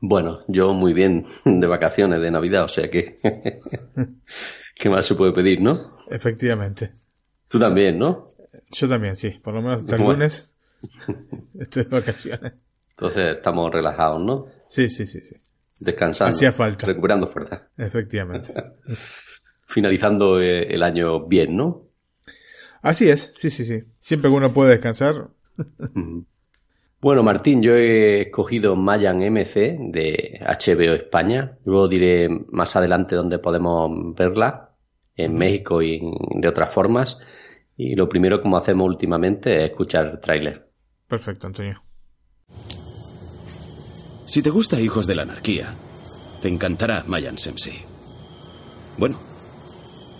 Bueno, yo muy bien, de vacaciones, de Navidad, o sea que... ¿Qué más se puede pedir, no? Efectivamente. Tú también, ¿no? Yo también, sí. Por lo menos hasta el lunes estoy de vacaciones. Entonces estamos relajados, ¿no? Sí, sí, sí, sí. Descansando. Hacía falta. Recuperando fuerza. Efectivamente. Finalizando eh, el año bien, ¿no? Así es, sí, sí, sí. Siempre que uno puede descansar. Bueno, Martín, yo he escogido Mayan MC de HBO España. Luego diré más adelante dónde podemos verla, en México y de otras formas. Y lo primero, como hacemos últimamente, es escuchar el tráiler. Perfecto, Antonio. Si te gusta Hijos de la Anarquía, te encantará Mayan Sensei. Bueno,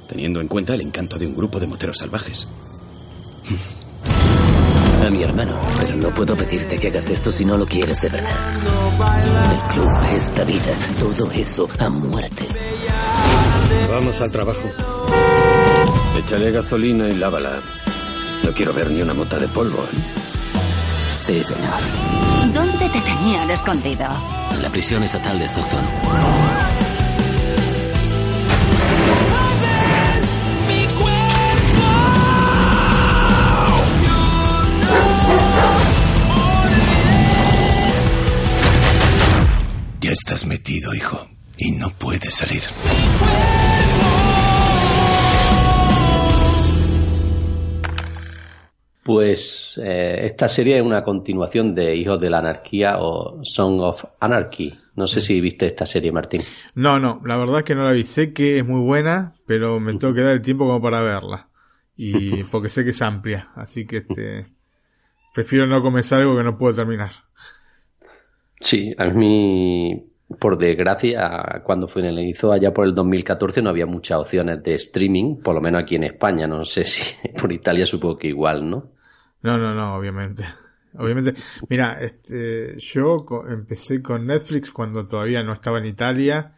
teniendo en cuenta el encanto de un grupo de moteros salvajes. A mi hermano, pero no puedo pedirte que hagas esto si no lo quieres de verdad. El club, esta vida, todo eso a muerte. Vamos al trabajo. Échale gasolina y lávala. No quiero ver ni una mota de polvo. Sí, señor. ¿Dónde te tenían escondido? En la prisión estatal de Stockton. Estás metido, hijo, y no puedes salir. Pues eh, esta serie es una continuación de Hijos de la Anarquía o Song of Anarchy. No sé si viste esta serie, Martín. No, no, la verdad es que no la vi. Sé que es muy buena, pero me tengo que dar el tiempo como para verla. Y porque sé que es amplia, así que este prefiero no comenzar algo que no puedo terminar. Sí, a mí, por desgracia, cuando finalizó allá por el 2014 no había muchas opciones de streaming, por lo menos aquí en España. No sé si por Italia supongo que igual, ¿no? No, no, no, obviamente. Obviamente, mira, este, yo empecé con Netflix cuando todavía no estaba en Italia,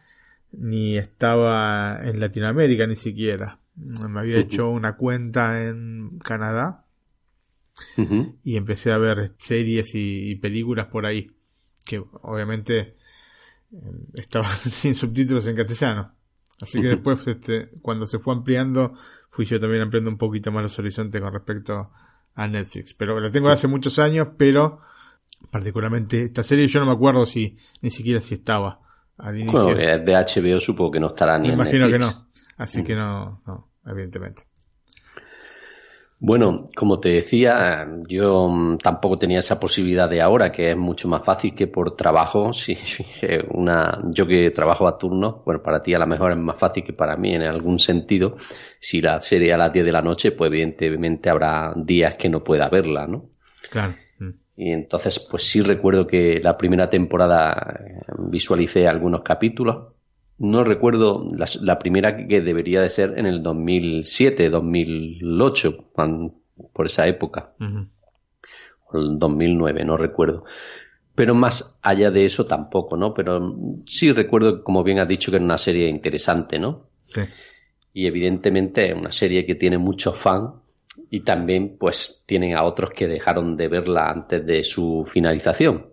ni estaba en Latinoamérica ni siquiera. Me había hecho una cuenta en Canadá y empecé a ver series y, y, películas por ahí, que obviamente estaban sin subtítulos en castellano. Así que después, este, cuando se fue ampliando, fui yo también ampliando un poquito más los horizontes con respecto a Netflix. Pero la tengo hace muchos años, pero particularmente esta serie yo no me acuerdo si ni siquiera si estaba al inicio. Bueno, de HBO supongo que no estará ni me en imagino Netflix. que no. Así que no, no, evidentemente. Bueno, como te decía, yo mm, tampoco tenía esa posibilidad de ahora, que es mucho más fácil que por trabajo. Si una, yo que trabajo a turno, bueno, para ti a lo mejor es más fácil que para mí en algún sentido. Si la serie a las 10 de la noche, pues evidentemente habrá días que no pueda verla, ¿no? Claro. Y entonces, pues sí recuerdo que la primera temporada eh, visualicé algunos capítulos. No recuerdo la, la primera que debería de ser en el 2007, 2008, cuando, por esa época. Uh -huh. O el 2009, no recuerdo. Pero más allá de eso tampoco, ¿no? Pero sí recuerdo, como bien has dicho, que era una serie interesante, ¿no? Sí. Y evidentemente es una serie que tiene muchos fans y también pues tienen a otros que dejaron de verla antes de su finalización.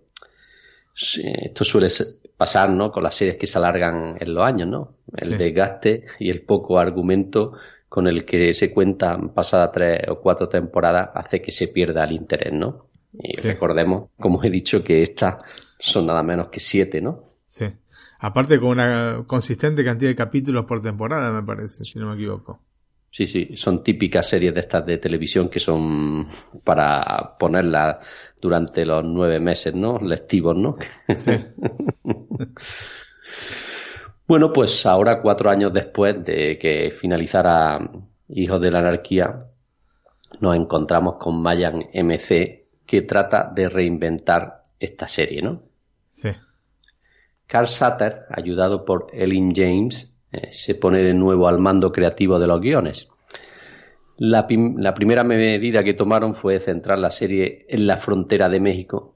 Esto suele pasar, ¿no? Con las series que se alargan en los años, ¿no? El Sí. desgaste y el poco argumento con el que se cuentan pasadas tres o cuatro temporadas hace que se pierda el interés, ¿no? Y recordemos, como he dicho, que estas son nada menos que siete, ¿no? Sí. Aparte con una consistente cantidad de capítulos por temporada, me parece, si no me equivoco. Sí, sí, son típicas series de estas de televisión que son para ponerlas durante los nueve meses, ¿no? Lectivos, ¿no? Sí. bueno, pues ahora, cuatro años después de que finalizara Hijos de la Anarquía, nos encontramos con Mayan MC, que trata de reinventar esta serie, ¿no? Sí. Carl Sutter, ayudado por Ellen James, eh, se pone de nuevo al mando creativo de los guiones. La, primera medida que tomaron fue centrar la serie en la frontera de México,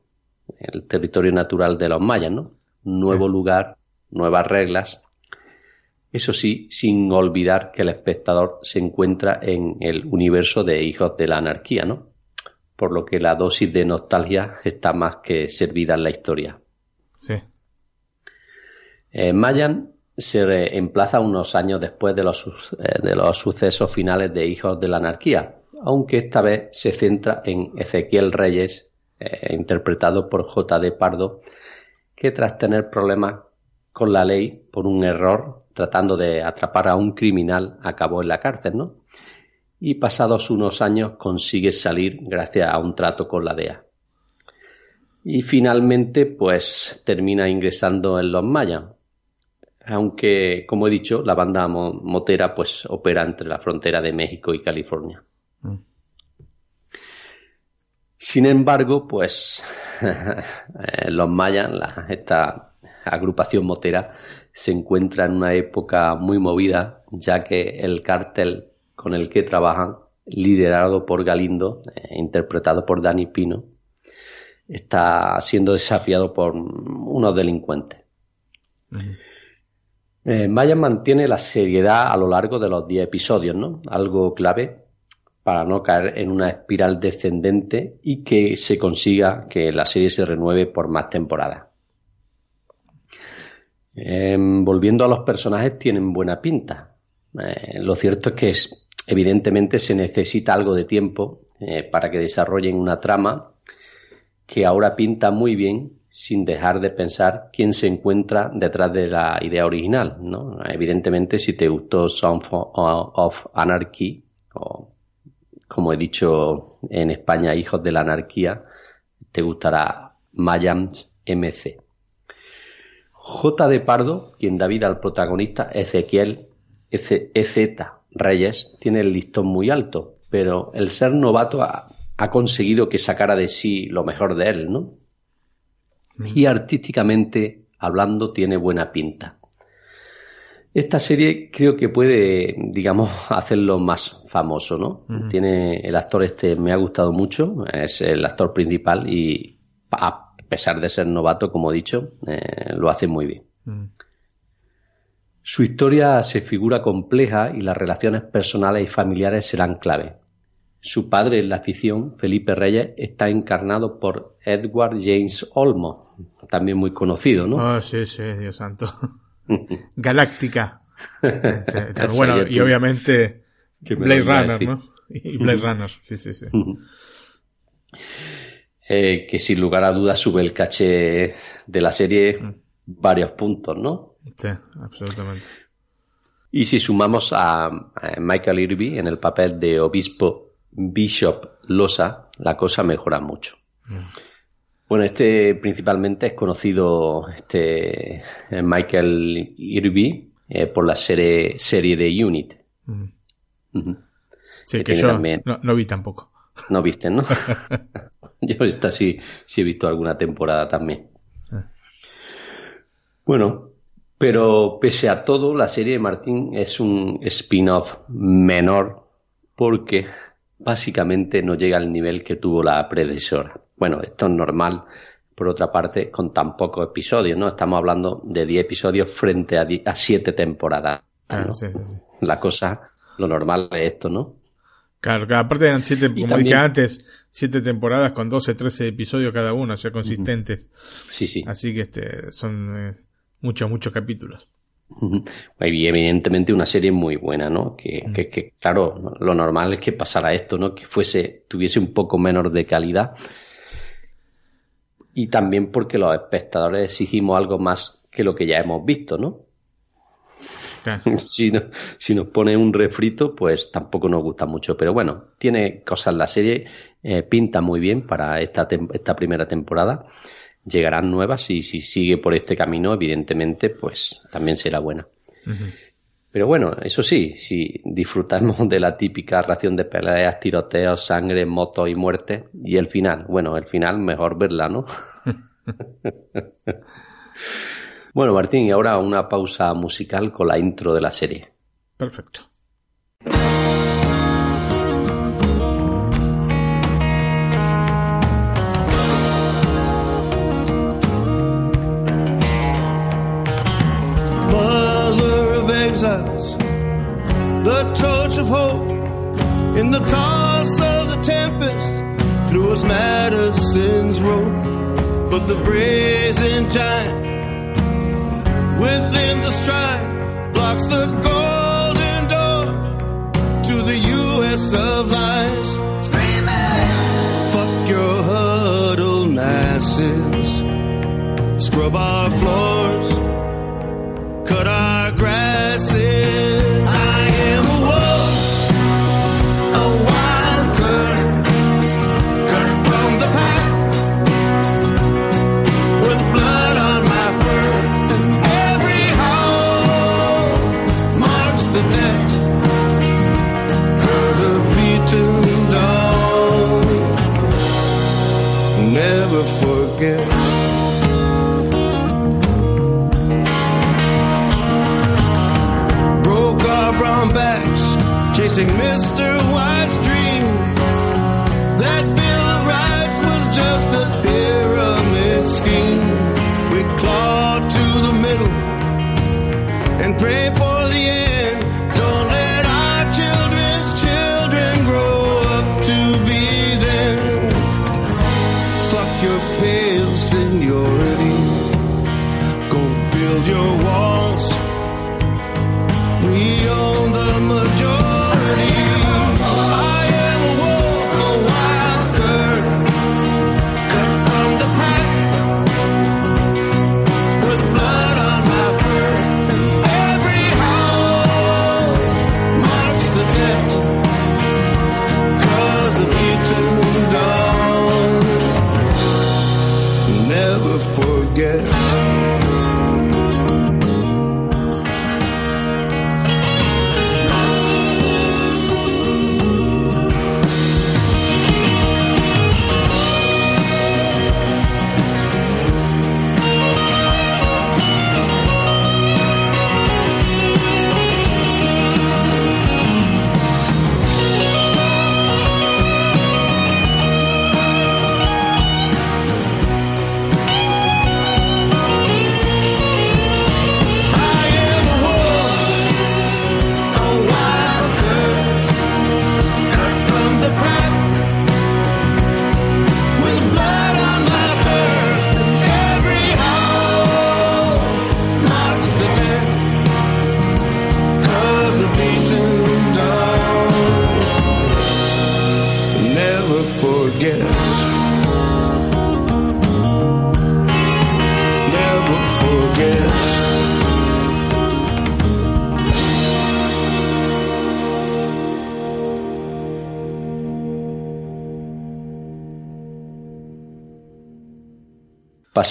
el territorio natural de los mayas, ¿no? Nuevo lugar, nuevas reglas. Eso sí, sin olvidar que el espectador se encuentra en el universo de Hijos de la Anarquía, ¿no? Por lo que la dosis de nostalgia está más que servida en la historia. Sí. Eh, Mayan se emplaza unos años después de los, eh, de los sucesos finales de Hijos de la Anarquía, aunque esta vez se centra en Ezequiel Reyes, eh, interpretado por J. D. Pardo, que tras tener problemas con la ley por un error tratando de atrapar a un criminal acabó en la cárcel, ¿no? Y pasados unos años consigue salir gracias a un trato con la DEA. Y finalmente, pues termina ingresando en los mayas, aunque, como he dicho, la banda motera pues opera entre la frontera de México y California. Mm. Sin embargo, pues eh, los mayas, esta agrupación motera, se encuentra en una época muy movida, ya que el cártel con el que trabajan, liderado por Galindo, eh, interpretado por Dani Pino, está siendo desafiado por unos delincuentes. Mm. Eh, Maya mantiene la seriedad a lo largo de los 10 episodios, ¿no? Algo clave para no caer en una espiral descendente y que se consiga que la serie se renueve por más temporadas. Em, volviendo a los personajes, tienen buena pinta. Eh, lo cierto es que evidentemente se necesita algo de tiempo eh, para que desarrollen una trama que ahora pinta muy bien sin dejar de pensar quién se encuentra detrás de la idea original, ¿no? Evidentemente, si te gustó Song of Anarchy, o como he dicho en España, Hijos de la Anarquía, te gustará Mayans MC. J. de Pardo, quien da vida al protagonista Ezequiel EZ Reyes, tiene el listón muy alto, pero el ser novato ha, ha conseguido que sacara de sí lo mejor de él, ¿no? Y artísticamente hablando tiene buena pinta. Esta serie creo que puede, digamos, hacerlo más famoso, ¿no? Tiene el actor este, me ha gustado mucho, es el actor principal y a pesar de ser novato, como he dicho, eh, lo hace muy bien. Su historia se figura compleja y las relaciones personales y familiares serán clave. Su padre en la afición, Felipe Reyes, está encarnado por Edward James Olmo, también muy conocido, ¿no? Ah, sí, sí, Dios santo. Galáctica. Este, este, bueno, y obviamente Blade Runner, ¿no? Y Blade Runner, sí, sí, sí. Eh, que sin lugar a dudas sube el caché de la serie mm. varios puntos, ¿no? Sí, absolutamente. Y si sumamos a Michael Irby en el papel de obispo Bishop Losa, la cosa mejora mucho. Mm. Bueno, este principalmente es conocido este Michael Irby eh, por la serie, serie de Unit. Mm. Sí, que, yo no, vi tampoco. No viste, ¿no? yo esta sí, sí he visto alguna temporada también. Ah. Bueno, pero pese a todo, la serie de Martín es un spin-off menor porque básicamente no llega al nivel que tuvo la predecesora. Bueno, esto es normal, por otra parte, con tan pocos episodios, ¿no? Estamos hablando de 10 episodios frente a, 7 temporadas. La cosa, lo normal es esto, ¿no? Claro, que aparte eran 7, como dije antes, 7 temporadas con 12, 13 episodios cada una, o sea, consistentes. Sí, sí. Así que este, son eh, muchos, muchos capítulos. Y evidentemente una serie muy buena, ¿no? Que, que, que, claro, lo normal es que pasara esto, ¿no? Que fuese, tuviese un poco menos de calidad. Y también porque los espectadores exigimos algo más que lo que ya hemos visto, ¿no? Si, no, si nos pone un refrito, pues tampoco nos gusta mucho. Pero bueno, tiene cosas la serie, eh, pinta muy bien para esta, esta primera temporada. Llegarán nuevas y si sigue por este camino, evidentemente, pues también será buena. Pero bueno, eso sí, si disfrutamos de la típica ración de peleas, tiroteos, sangre, motos y muerte, y el final, bueno, el final mejor verla, ¿no? Bueno, Martín, y ahora una pausa musical con la intro de la serie. Perfecto. Of hope in the toss of the tempest through us Madison's rope, but the brazen giant with limbs astride, blocks the golden door to the U.S. of lies. Screaming! Fuck your huddle masses, scrub our floors, cut our chasing miss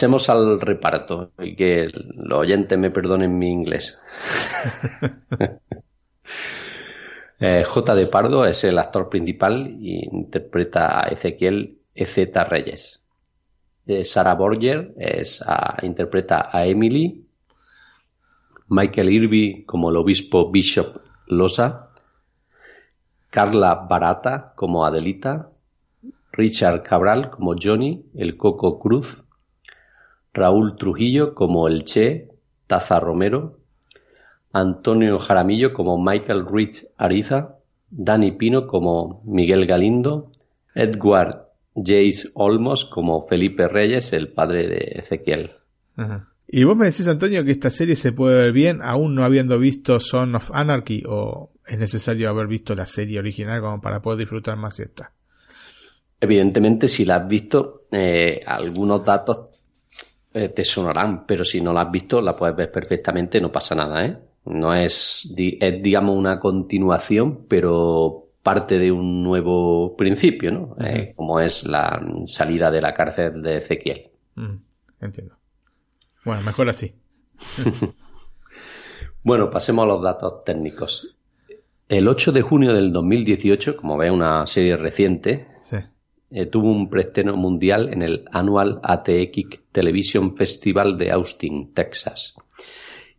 Pasemos al reparto y que los oyentes me perdonen mi inglés. Eh, J. de Pardo es el actor principal y interpreta a Ezequiel EZ Reyes. Eh, Sara Borger es, a- interpreta a Emily. Michael Irby como el obispo Bishop Losa. Carla Barata como Adelita. Richard Cabral como Johnny, el Coco Cruz. Raúl Trujillo como el Che, Taza Romero. Antonio Jaramillo como Michael Rich Ariza, Dani Pino como Miguel Galindo, Edward Jace Olmos como Felipe Reyes, el padre de Ezequiel. Ajá. Y vos me decís, Antonio, que esta serie se puede ver bien aún no habiendo visto Son of Anarchy o es necesario haber visto la serie original como para poder disfrutar más esta. Evidentemente, si la has visto, eh, algunos datos eh, te sonarán, pero si no la has visto, la puedes ver perfectamente, no pasa nada, ¿eh? No es, es digamos, una continuación, pero parte de un nuevo principio, ¿no? Eh, como es la salida de la cárcel de Ezequiel. Mm, entiendo. Bueno, mejor así. bueno, pasemos a los datos técnicos. El 8 de junio del 2018, como ve una serie reciente, eh, tuvo un preestreno mundial en el Annual ATX Television Festival de Austin, Texas.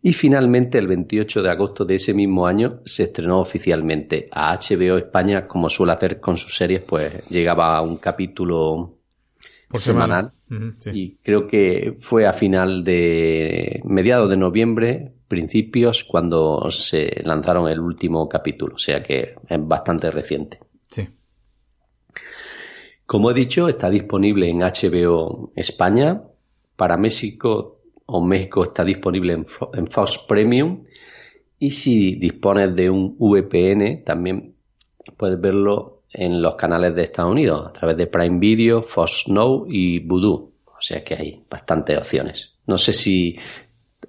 Y finalmente, el 28 de agosto de ese mismo año, se estrenó oficialmente a HBO España, como suele hacer con sus series, pues llegaba a un capítulo semanal. Y creo que fue a final de mediados de noviembre, principios, cuando se lanzaron el último capítulo. O sea que es bastante reciente. Sí. Como he dicho, está disponible en HBO España. Para México o México está disponible en, Fox Premium. Y si dispones de un VPN, también puedes verlo en los canales de Estados Unidos, a través de Prime Video, Fox Now y Voodoo. O sea que hay bastantes opciones. No sé si,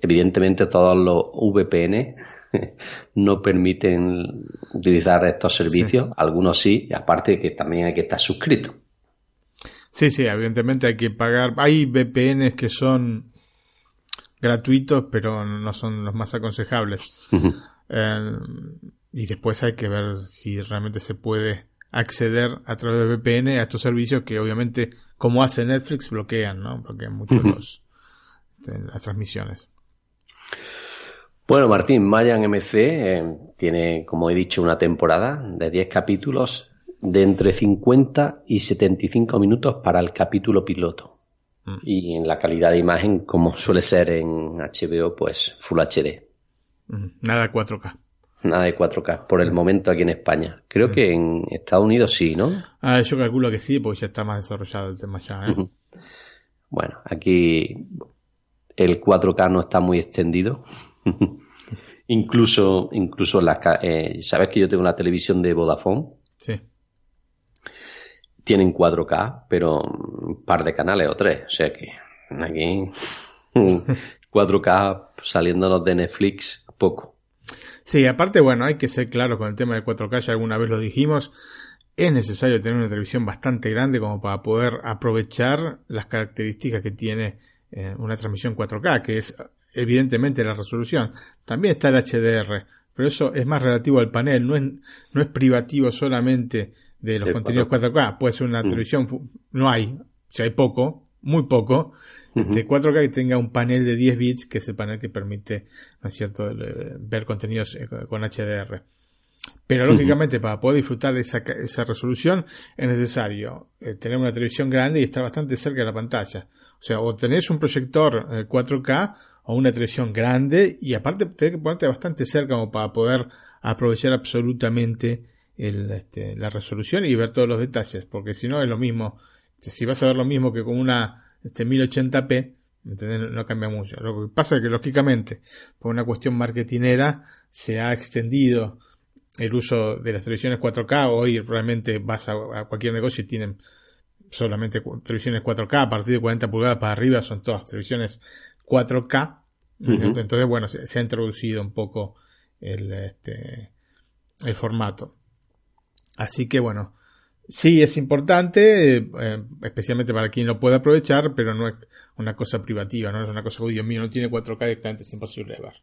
evidentemente, todos los VPN no permiten utilizar estos servicios. Algunos sí, y aparte que también hay que estar suscrito. Sí, sí, evidentemente hay que pagar. Hay VPNs que son gratuitos, pero no son los más aconsejables. Eh, y después hay que ver si realmente se puede acceder a través de VPN a estos servicios que obviamente, como hace Netflix, bloquean, ¿no? Bloquean mucho los, este, las transmisiones. Bueno, Martín, Mayan MC eh, tiene, como he dicho, una temporada de 10 capítulos de entre 50 y 75 minutos para el capítulo piloto. Mm. Y en la calidad de imagen, como suele ser en HBO, pues Full HD. Mm. Nada de 4K. Nada de 4K, por el mm. momento aquí en España. Creo que en Estados Unidos sí, ¿no? Ah, yo calculo que sí, porque ya está más desarrollado el tema ya. ¿eh? Bueno, aquí el 4K no está muy extendido. incluso, incluso la, eh, sabes que yo tengo una televisión de Vodafone. Sí tienen 4K, pero un par de canales o tres. O sea que aquí 4K saliéndonos de Netflix, poco. Sí, aparte, bueno, hay que ser claro con el tema de 4K, ya alguna vez lo dijimos. Es necesario tener una televisión bastante grande como para poder aprovechar las características que tiene eh, una transmisión 4K, que es evidentemente la resolución. También está el HDR, pero eso es más relativo al panel, no es, no es privativo solamente de los contenidos 4K. Puede ser una mm. televisión, no hay, si hay poco, muy poco, de 4K que tenga un panel de 10 bits, que es el panel que permite, ¿no es cierto?, ver contenidos eh, con HDR. Pero lógicamente para poder disfrutar de esa, esa resolución es necesario eh, tener una televisión grande y estar bastante cerca de la pantalla. O sea, o tenés un proyector 4K eh, o una televisión grande y aparte tenés que ponerte bastante cerca como para poder aprovechar absolutamente el, este, la resolución y ver todos los detalles, porque si no es lo mismo, si vas a ver lo mismo que con una este, 1080p, no cambia mucho. Lo que pasa es que lógicamente, por una cuestión marketinera, se ha extendido el uso de las televisiones 4K. Hoy realmente vas a, cualquier negocio y tienen solamente televisiones 4K, a partir de 40 pulgadas para arriba son todas televisiones 4K. Entonces, bueno, se, ha introducido un poco el, este, el formato. Así que bueno, sí es importante, eh, especialmente para quien lo puede aprovechar, pero no es una cosa privativa, no es una cosa, uy Dios mío, no tiene 4K directamente, es imposible ver.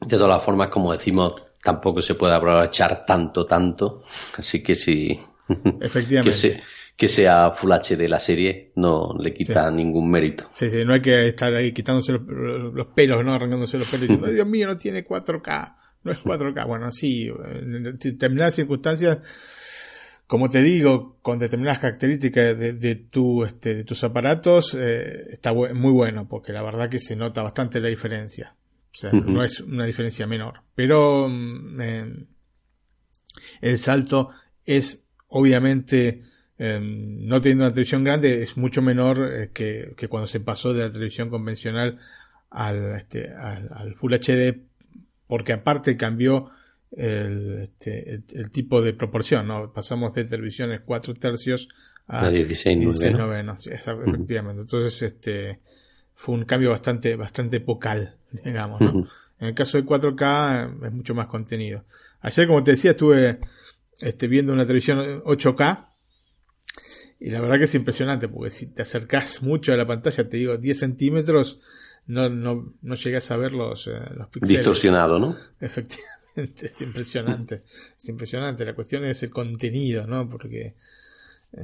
De todas formas, como decimos, tampoco se puede aprovechar tanto, tanto, así que sí. Efectivamente. que, sea Full HD la serie no le quita ningún mérito. Sí, sí, no hay que estar ahí quitándose los, pelos, ¿no? Arrancándose los pelos y diciendo, Dios mío, no tiene 4K no es 4K. Bueno, sí, en determinadas circunstancias, como te digo, con determinadas características de, tu, este, de tus aparatos, eh, está muy bueno, porque la verdad que se nota bastante la diferencia. O sea, no es una diferencia menor. Pero mm, el salto es obviamente eh, no teniendo una televisión grande es mucho menor eh, que, que, cuando se pasó de la televisión convencional al, este, al, al Full HD, porque aparte cambió el, este, el, el, tipo de proporción, ¿no? Pasamos de televisiones 4 tercios a, a 16, 16 novenos, sí, efectivamente. Entonces, este, fue un cambio bastante, bastante pocal, digamos, ¿no? En el caso de 4K es mucho más contenido. Ayer, como te decía, estuve este, viendo una televisión 8K y la verdad que es impresionante porque si te acercas mucho a la pantalla, te digo 10 centímetros, no, no, no llegas a ver los, eh, los píxeles. Distorsionado, ¿no? Efectivamente, es impresionante. es impresionante. La cuestión es el contenido, ¿no? Porque eh,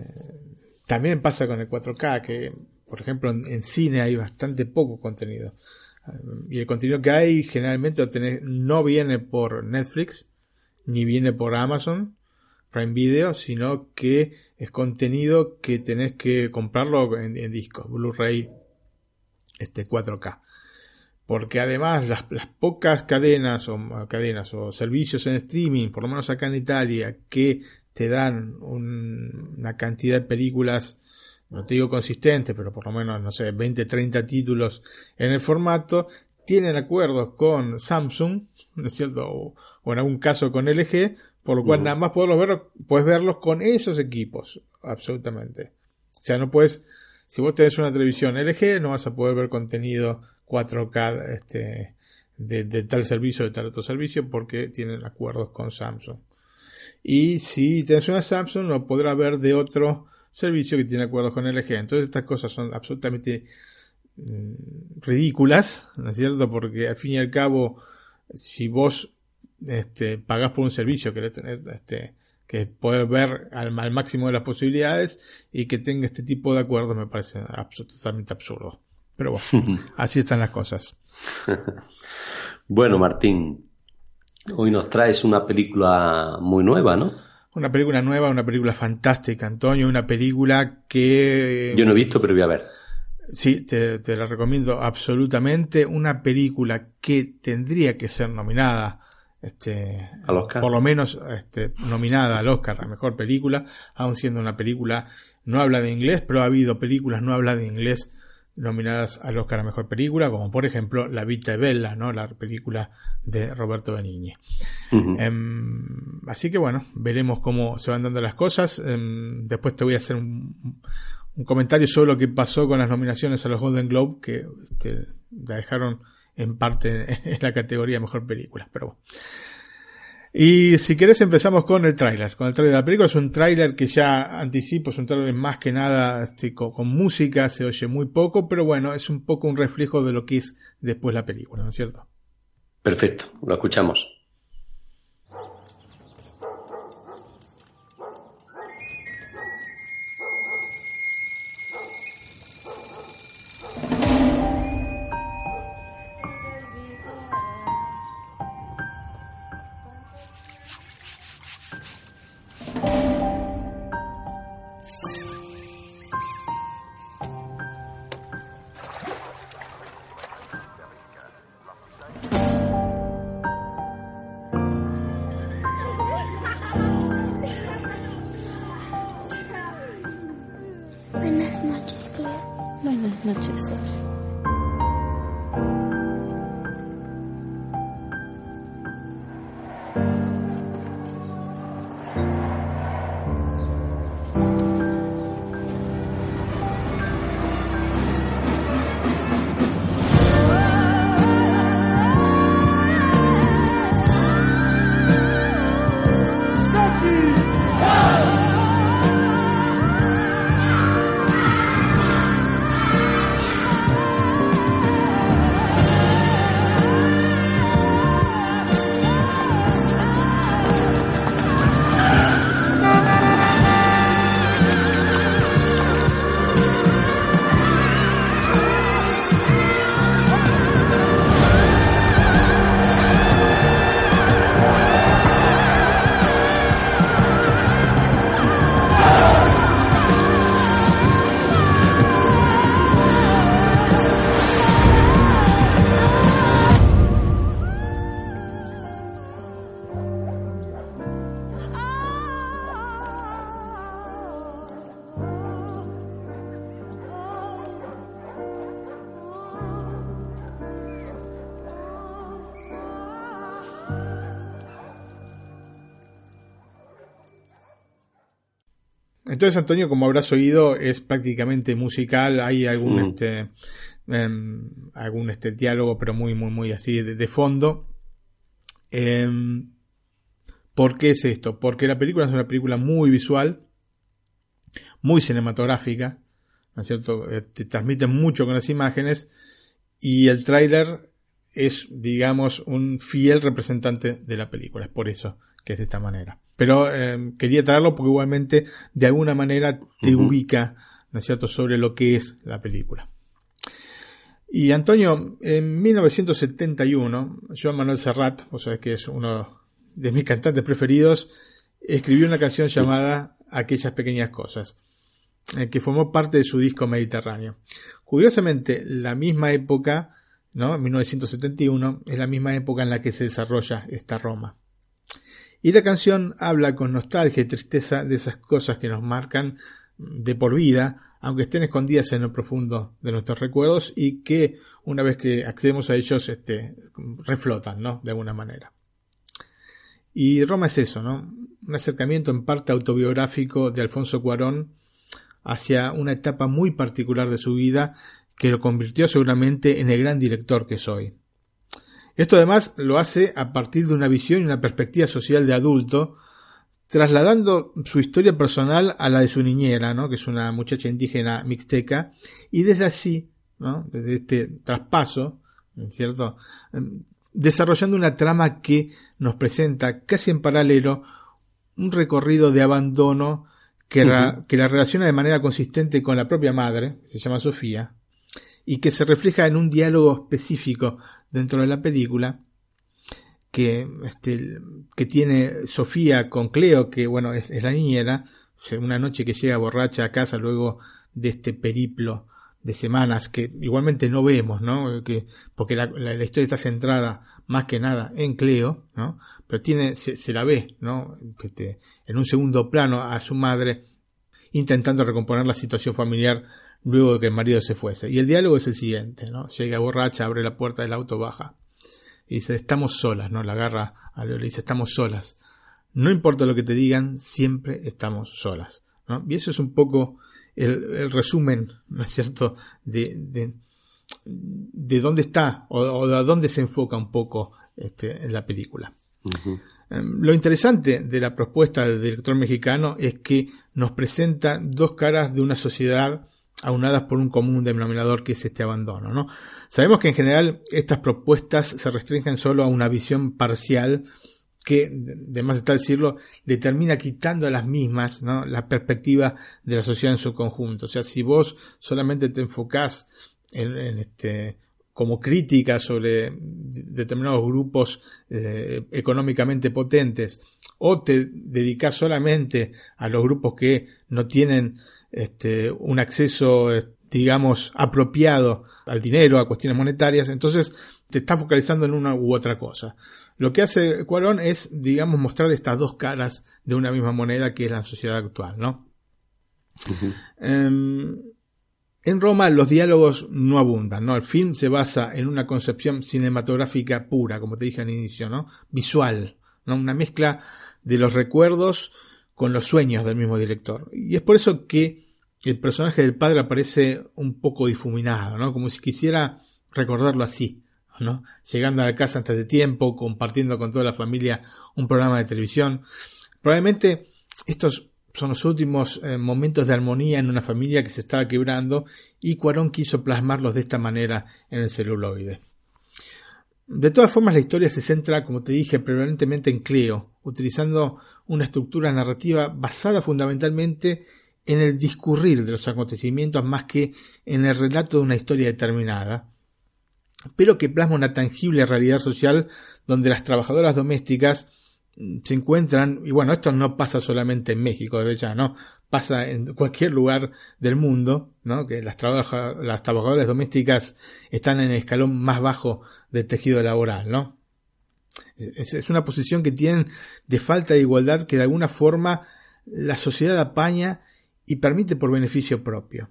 también pasa con el 4K, que por ejemplo en, en cine hay bastante poco contenido. Y el contenido que hay generalmente lo tenés, no viene por Netflix, ni viene por Amazon Prime Video, sino que es contenido que tenés que comprarlo en, en disco, Blu-ray este 4K. Porque además las, las, pocas cadenas o cadenas o servicios en streaming, por lo menos acá en Italia, que te dan un, una cantidad de películas no te digo consistente, pero por lo menos, no sé, 20, 30 títulos en el formato, tienen acuerdos con Samsung, ¿no es cierto? O, o en algún caso con LG, por lo cual uh nada más puedes verlos, puedes verlos con esos equipos, absolutamente. O sea, no puedes, si vos tenés una televisión LG, no vas a poder ver contenido 4K este, de, tal servicio, de tal otro servicio, porque tienen acuerdos con Samsung. Y si tenés una Samsung, no podrá ver de otro servicio que tiene acuerdos con LG. Entonces estas cosas son absolutamente mmm, ridículas, ¿no es cierto? Porque al fin y al cabo, si vos este, pagás por un servicio, querés tener este, que poder ver al, al, máximo de las posibilidades y que tenga este tipo de acuerdos me parece absolutamente absurdo. Pero bueno, así están las cosas. bueno, Martín, hoy nos traes una película muy nueva, ¿no? Una película nueva, una película fantástica, Antonio, una película que... Yo no he visto, pero voy a ver. Sí, te, te, la recomiendo absolutamente. Una película que tendría que ser nominada, este, al Oscar. por lo menos este, nominada al Oscar, la mejor película, aun siendo una película no habla de inglés, pero ha habido películas no habla de inglés nominadas al Oscar a Mejor Película, como por ejemplo La Vita Bella, ¿no? la película de Roberto Benigni. Uh -huh. um, así que bueno, veremos cómo se van dando las cosas. Um, después te voy a hacer un, un, comentario sobre lo que pasó con las nominaciones a los Golden Globe, que este, la dejaron en parte en la categoría Mejor Película, pero bueno. Y si querés empezamos con el tráiler. Con el tráiler de la película es un tráiler que ya anticipo, es un tráiler más que nada este, con, con, música, se oye muy poco, pero bueno, es un poco un reflejo de lo que es después la película, ¿no es cierto? Perfecto, lo escuchamos. Entonces, Antonio, como habrás oído, es prácticamente musical. Hay algún Mm. este em, algún este diálogo, pero muy, muy, muy así de, de fondo. Em, ¿Por qué es esto? Porque la película es una película muy visual, muy cinematográfica, ¿no es cierto? Eh, Te transmite mucho con las imágenes y el tráiler es, digamos, un fiel representante de la película. Es por eso que es de esta manera. Pero eh, quería traerlo porque igualmente de alguna manera te ubica, ¿no es cierto?, sobre lo que es la película. Y Antonio, en 1971, Joan Manuel Serrat, o sea que es uno de mis cantantes preferidos, escribió una canción llamada Aquellas pequeñas cosas, eh, que formó parte de su disco Mediterráneo. Curiosamente, la misma época, ¿no? 1971, es la misma época en la que se desarrolla esta Roma. Y la canción habla con nostalgia y tristeza de esas cosas que nos marcan de por vida, aunque estén escondidas en lo profundo de nuestros recuerdos y que una vez que accedemos a ellos, este, reflotan, ¿no? De alguna manera. Y Roma es eso, ¿no? Un acercamiento en parte autobiográfico de Alfonso Cuarón hacia una etapa muy particular de su vida que lo convirtió seguramente en el gran director que es hoy. Esto además lo hace a partir de una visión y una perspectiva social de adulto, trasladando su historia personal a la de su niñera, ¿no? que es una muchacha indígena mixteca, y desde así, ¿no? desde este traspaso, ¿cierto? Em, desarrollando una trama que nos presenta casi en paralelo un recorrido de abandono que, Ujú. que la relaciona de manera consistente con la propia madre, que se llama Sofía, y que se refleja en un diálogo específico dentro de la película que, este, que tiene Sofía con Cleo, que bueno, es, la niñera, una noche que llega borracha a casa luego de este periplo de semanas que igualmente no vemos, ¿no? Que, porque la, la- historia está centrada más que nada en Cleo, ¿no? Pero tiene, se, se la ve, ¿no? Este, en un segundo plano a su madre intentando recomponer la situación familiar luego de que el marido se fuese. Y el diálogo es el siguiente, ¿no? Llega borracha, abre la puerta del auto, baja. Y dice, estamos solas, ¿no? La agarra a Leo y le dice, estamos solas. No importa lo que te digan, siempre estamos solas, ¿no? Y eso es un poco el, el resumen, ¿no es cierto?, de, de, de dónde está o, o de a dónde se enfoca un poco este, en la película. Em, Lo interesante de la propuesta del director mexicano es que nos presenta dos caras de una sociedad aunadas por un común denominador que es este abandono. ¿no? Sabemos que en general estas propuestas se restringen solo a una visión parcial que, de más está decirlo, le termina quitando a las mismas ¿no? la perspectiva de la sociedad en su conjunto. O sea, si vos solamente te enfocás en, en este como crítica sobre determinados grupos eh, económicamente potentes o te dedicas solamente a los grupos que no tienen este, un acceso eh, digamos apropiado al dinero a cuestiones monetarias entonces te estás focalizando en una u otra cosa lo que hace Cuarón es digamos mostrar estas dos caras de una misma moneda que es la sociedad actual no. Em, en Roma los diálogos no abundan, ¿no? El film se basa en una concepción cinematográfica pura, como te dije al inicio, ¿no? Visual, ¿no? Una mezcla de los recuerdos con los sueños del mismo director. Y es por eso que el personaje del padre aparece un poco difuminado, ¿no? Como si quisiera recordarlo así, ¿no? Llegando a la casa antes de tiempo, compartiendo con toda la familia un programa de televisión. Probablemente estos son los últimos eh, momentos de armonía en una familia que se estaba quebrando y Cuarón quiso plasmarlos de esta manera en el celuloide. De todas formas, la historia se centra, como te dije, prevalentemente en Cleo, utilizando una estructura narrativa basada fundamentalmente en el discurrir de los acontecimientos más que en el relato de una historia determinada, pero que plasma una tangible realidad social donde las trabajadoras domésticas se encuentran, y bueno, esto no pasa solamente en México, de ya, ¿no? Pasa en cualquier lugar del mundo, ¿no? Que las, las trabajadoras domésticas están en el escalón más bajo del tejido laboral, ¿no? Es una posición que tienen de falta de igualdad que de alguna forma la sociedad apaña y permite por beneficio propio.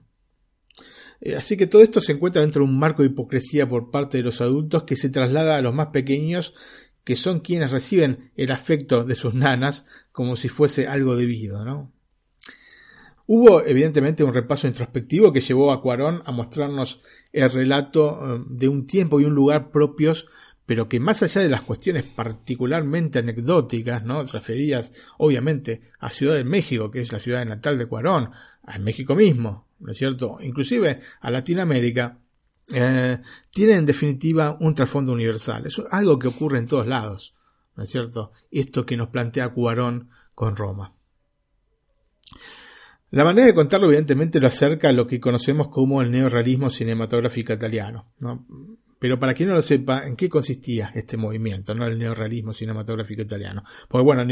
Eh, Así que todo esto se encuentra dentro de un marco de hipocresía por parte de los adultos que se traslada a los más pequeños que son quienes reciben el afecto de sus nanas como si fuese algo debido, ¿no? Hubo evidentemente un repaso introspectivo que llevó a Cuarón a mostrarnos el relato eh, de un tiempo y un lugar propios, pero que más allá de las cuestiones particularmente anecdóticas, ¿no? referidas obviamente a Ciudad de México, que es la ciudad natal de Cuarón, a México mismo, ¿no es cierto? Inclusive a Latinoamérica, eh, tiene en definitiva un trasfondo universal. Es algo que ocurre en todos lados, ¿no es cierto? Esto que nos plantea Cuarón con Roma. La manera de contarlo evidentemente lo acerca a lo que conocemos como el neorrealismo cinematográfico italiano. ¿no? Pero para quien no lo sepa, ¿en qué consistía este movimiento, no el neorrealismo cinematográfico italiano? Porque bueno,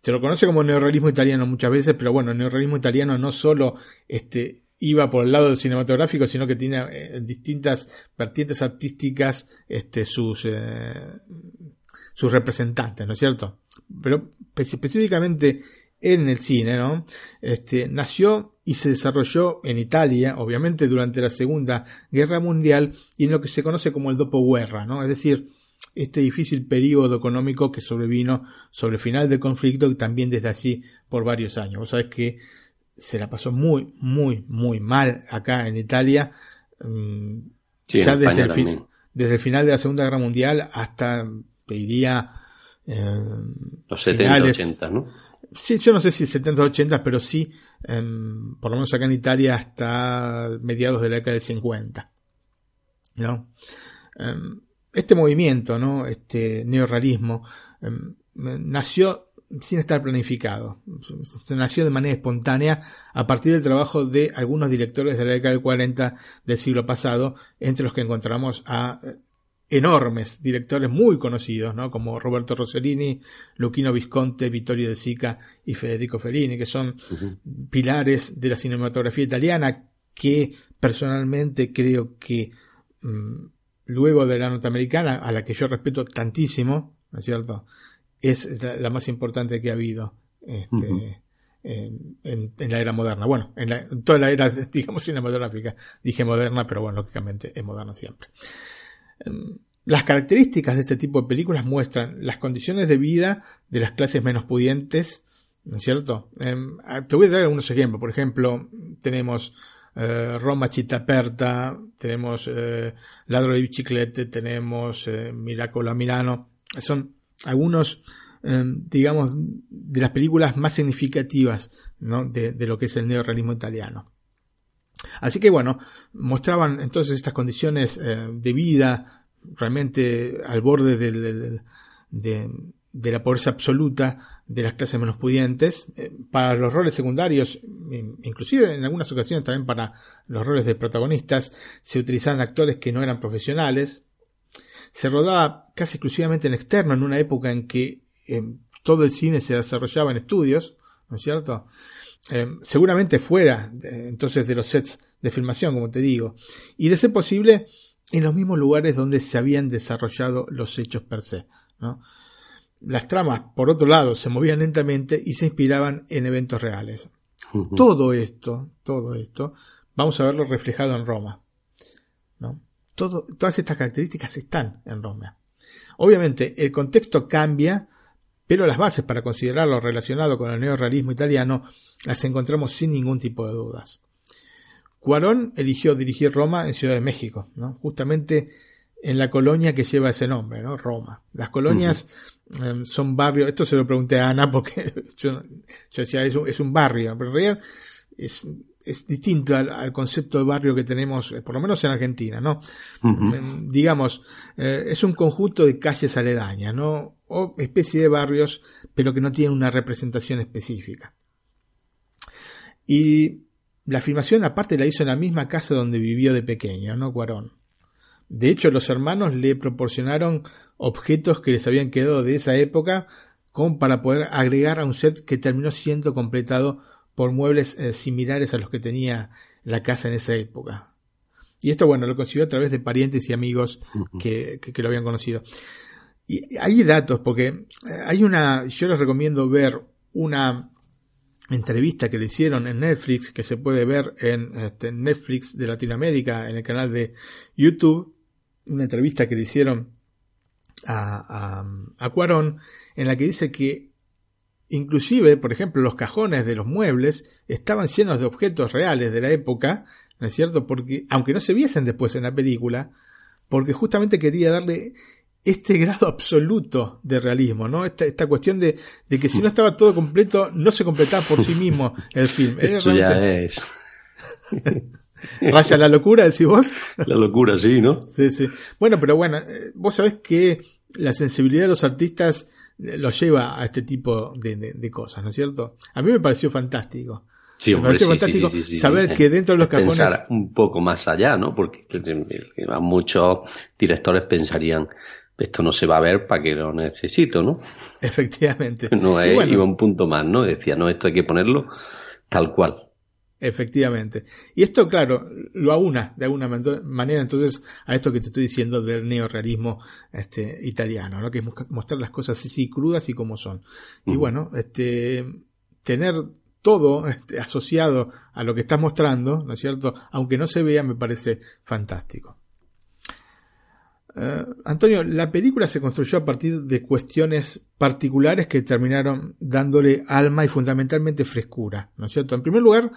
se lo conoce como neorrealismo italiano muchas veces, pero bueno, el neorrealismo italiano no solo este, iba por el lado del cinematográfico, sino que tiene eh, distintas vertientes artísticas este, sus, eh, sus representantes, ¿no es cierto? Pero específicamente en el cine, ¿no? Este, nació y se desarrolló en Italia, obviamente durante la Segunda Guerra Mundial y en lo que se conoce como el dopoguerra, ¿no? Es decir, este difícil periodo económico que sobrevino sobre el final del conflicto y también desde allí por varios años. Vos sabés que se la pasó muy, muy, muy mal acá en Italia. Mm, ya desde el, desde el, final de la Segunda Guerra Mundial hasta, te diría, eh, los 70, 80, ¿no? Sí, yo no sé si 70 80, pero sí, em, por lo menos acá en Italia hasta mediados de la década del 50. ¿no? Em, este movimiento, ¿no? este neorrealismo, em, nació sin estar planificado. Se nació de manera espontánea a partir del trabajo de algunos directores de la década del 40 del siglo pasado, entre los que encontramos a enormes directores muy conocidos, ¿no? como Roberto Rossellini, Luchino Visconte, Vittorio De Sica y Federico Fellini, que son pilares de la cinematografía italiana que personalmente creo que mm, luego de la norteamericana, a la que yo respeto tantísimo, ¿no es cierto? Es la, más importante que ha habido este, en, la era moderna. Bueno, en, en toda la era, digamos, cinematográfica. Dije moderna, pero bueno, lógicamente es moderna siempre. Em, las características de este tipo de películas muestran las condiciones de vida de las clases menos pudientes, ¿no es cierto? Em, te voy a dar algunos ejemplos. Por ejemplo, tenemos eh, Roma Città tenemos eh, Ladro de Biciclete, tenemos eh, Miracolo a Milano. Son algunos, em, digamos, de las películas más significativas de, de, lo que es el neorrealismo italiano. Así que bueno, mostraban entonces estas condiciones eh, de vida realmente al borde de, la pobreza absoluta de las clases menos pudientes. Eh, para los roles secundarios, inclusive en algunas ocasiones también para los roles de protagonistas, se utilizaban actores que no eran profesionales. Se rodaba casi exclusivamente en externo en una época en que eh, todo el cine se desarrollaba en estudios, ¿no es cierto? Eh, seguramente fuera entonces de los sets de filmación, como te digo, y de ser posible en los mismos lugares donde se habían desarrollado los hechos per se. Las tramas, por otro lado, se movían lentamente y se inspiraban en eventos reales. Todo esto, todo esto, vamos a verlo reflejado en Roma. ¿no? Todo, todas estas características están en Roma. Obviamente, el contexto cambia pero las bases para considerar lo relacionado con el neorrealismo italiano las encontramos sin ningún tipo de dudas. Cuarón eligió dirigir Roma en Ciudad de México, ¿no? justamente en la colonia que lleva ese nombre, ¿no? Roma. Las colonias em, son barrios, esto se lo pregunté a Ana porque yo, decía, es un, es un, barrio, pero en realidad es, es distinto al, concepto de barrio que tenemos, eh, por lo menos en Argentina, ¿no? Digamos, eh, es un conjunto de calles aledañas, ¿no? O especie de barrios, pero que no tienen una representación específica. Y la filmación aparte la hizo en la misma casa donde vivió de pequeño, ¿no? Cuarón. De hecho, los hermanos le proporcionaron objetos que les habían quedado de esa época como para poder agregar a un set que terminó siendo completado por muebles eh, similares a los que tenía la casa en esa época. Y esto, bueno, lo consiguió a través de parientes y amigos que, que, lo habían conocido. Y hay datos, porque eh, hay una, yo les recomiendo ver una entrevista que le hicieron en Netflix, que se puede ver en este, Netflix de Latinoamérica, en el canal de YouTube, una entrevista que le hicieron a, a, a Cuarón, en la que dice que inclusive, por ejemplo, los cajones de los muebles estaban llenos de objetos reales de la época, ¿no es cierto? Porque, aunque no se viesen después en la película, porque justamente quería darle este grado absoluto de realismo, ¿no? Esta, esta cuestión de, de, que si no estaba todo completo, no se completaba por sí mismo el film. Esto ya es. Vaya la locura, decís vos. La locura, sí, ¿no? Sí, sí. Bueno, pero bueno, eh, vos sabés que la sensibilidad de los artistas eh, los lleva a este tipo de, de, de cosas, ¿no es cierto? A mí me pareció fantástico. Sí, hombre, me pareció sí, fantástico sí, sí, sí, saber que dentro de los cajones... Pensar un poco más allá, ¿no? Porque muchos directores pensarían, esto no se va a ver para que lo necesito, ¿no? Efectivamente. No es, bueno, iba un punto más, ¿no? Decía, no, esto hay que ponerlo tal cual. Efectivamente. Y esto, claro, lo aúna de alguna man- manera entonces a esto que te estoy diciendo del neorealismo este, italiano, ¿no? que es mo- mostrar las cosas así crudas y como son. Y bueno, este, tener todo este, asociado a lo que estás mostrando, ¿no es cierto? Aunque no se vea, me parece fantástico. Eh, Antonio, la película se construyó a partir de cuestiones particulares que terminaron dándole alma y fundamentalmente frescura, ¿no es cierto? En primer lugar,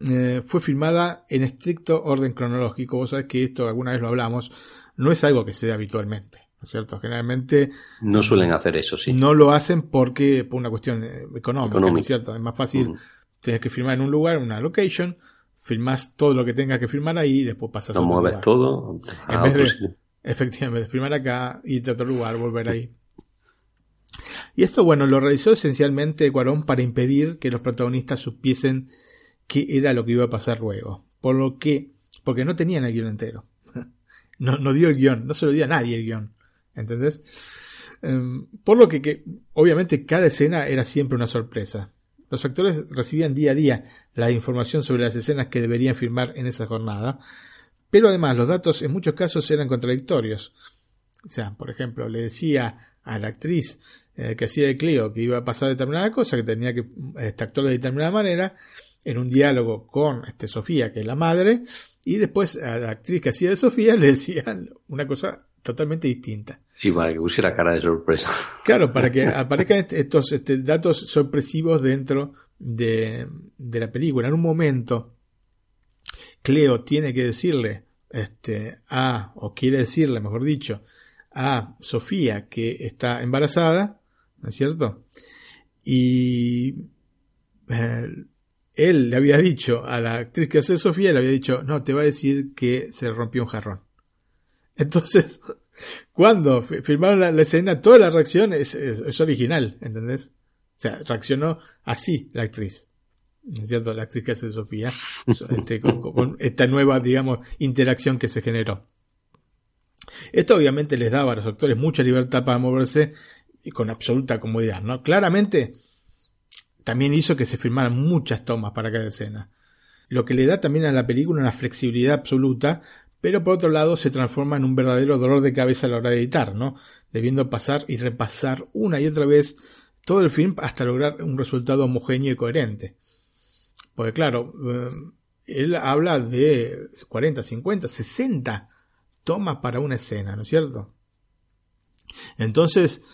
eh, fue filmada en estricto orden cronológico. Vos sabés que esto alguna vez lo hablamos, no es algo que se dé habitualmente, ¿no es cierto? Generalmente No suelen hacer eso, sí. no lo hacen porque por una cuestión eh, económica, ¿no es cierto? Es más fácil Ujú. tener que filmar en un lugar, en una location, filmás todo lo que tengas que filmar ahí y después pasas a Lo otro mueves lugar. todo. En a vez otro de- sitio. Efectivamente, filmar acá, irte a otro lugar, volver ahí. Y esto, bueno, lo realizó esencialmente Cuarón para impedir que los protagonistas supiesen qué era lo que iba a pasar luego. Por lo que, porque no tenían el guion entero. No, no dio el guion, no se lo dio a nadie el guion. ¿Entendés? Em, por lo que, que, obviamente, cada escena era siempre una sorpresa. Los actores recibían día a día la información sobre las escenas que deberían filmar en esa jornada, pero además los datos en muchos casos eran contradictorios. O sea, por ejemplo, le decía a la actriz eh, que hacía de Cleo que iba a pasar determinada cosa, que tenía que este actor de determinada manera, en un diálogo con este, Sofía, que es la madre, y después a la actriz que hacía de Sofía le decían una cosa totalmente distinta. Sí, para que pusiera cara de sorpresa. Claro, para que aparezcan est- estos este, datos sorpresivos dentro de, de la película. En un momento, Cleo tiene que decirle este, a, o quiere decirle, mejor dicho, a Sofía que está embarazada, ¿no es cierto? Y eh, él le había dicho a la actriz que hace Sofía, le había dicho, no, te va a decir que se rompió un jarrón. Entonces, cuando fi- filmaron la, la escena, toda la reacción es, es- es original, ¿entendés? O sea, reaccionó así la actriz. ¿No es cierto? La actriz que hace Sofía, este, con esta nueva, digamos, interacción que se generó. Esto obviamente les daba a los actores mucha libertad para moverse y con absoluta comodidad, ¿no? Claramente, también hizo que se filmaran muchas tomas para cada escena. Lo que le da también a la película una flexibilidad absoluta, pero por otro lado se transforma en un verdadero dolor de cabeza a la hora de editar, ¿no? Debiendo pasar y repasar una y otra vez todo el film hasta lograr un resultado homogéneo y coherente. Porque claro, eh, él habla de 40, 50, 60 tomas para una escena, ¿no es cierto? Entonces,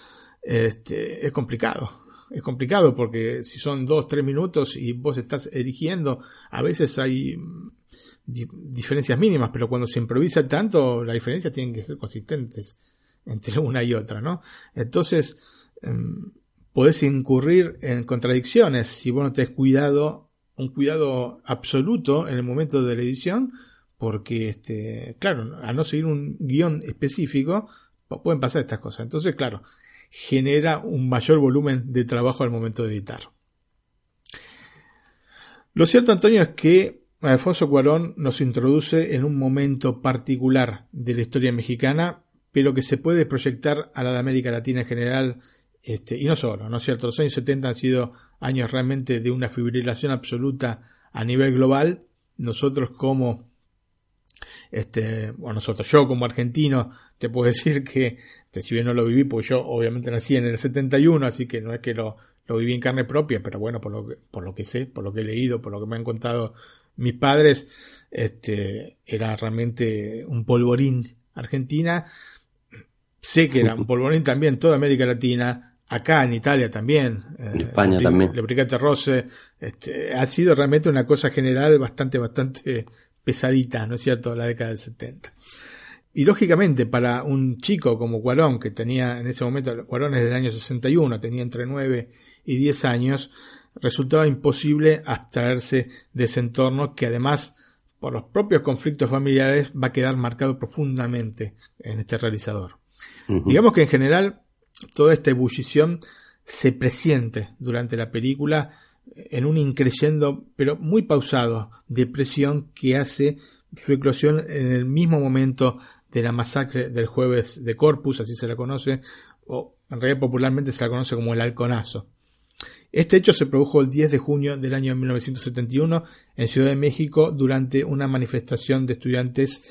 este, es complicado. Es complicado porque si son dos, tres minutos y vos estás eligiendo, a veces hay mm, di- diferencias mínimas, pero cuando se improvisa tanto, las diferencias tienen que ser consistentes entre una y otra, ¿no? Entonces, em, podés incurrir en contradicciones si vos no tenés cuidado, un cuidado absoluto en el momento de la edición, porque, este, claro, a no seguir un guion específico, pu- pueden pasar estas cosas. Entonces, claro, genera un mayor volumen de trabajo al momento de editar. Lo cierto, Antonio, es que Alfonso Cuarón nos introduce en un momento particular de la historia mexicana, pero que se puede proyectar a la América Latina en general, este, y no solo, ¿no es cierto? Los años 70 han sido años realmente de una fibrilación absoluta a nivel global. Nosotros como este, bueno, nosotros, yo como argentino, te puedo decir que, si bien no lo viví, pues yo obviamente nací en el 71, así que no es que lo, lo viví en carne propia, pero bueno, por lo que, por lo que sé, por lo que he leído, por lo que me han contado mis padres, este, era realmente un polvorín Argentina. Sé que era un polvorín también toda América Latina, acá en Italia también. En España también. La Brigata Rosse este, ha sido realmente una cosa general bastante, bastante pesadita, ¿no es cierto?, la década del 70. Y lógicamente, para un chico como Cuarón, que tenía en ese momento, Cuarón es del año 61, tenía entre 9 y 10 años, resultaba imposible abstraerse de ese entorno que además, por los propios conflictos familiares, va a quedar marcado profundamente en este realizador. Digamos que en general, toda esta ebullición se presiente durante la película en un increyendo, pero muy pausado, de presión que hace su eclosión en el mismo momento de la masacre del jueves de Corpus, así se la conoce, o en realidad popularmente se la conoce como el halconazo. Este hecho se produjo el 10 de junio del año 1971 en Ciudad de México durante una manifestación de estudiantes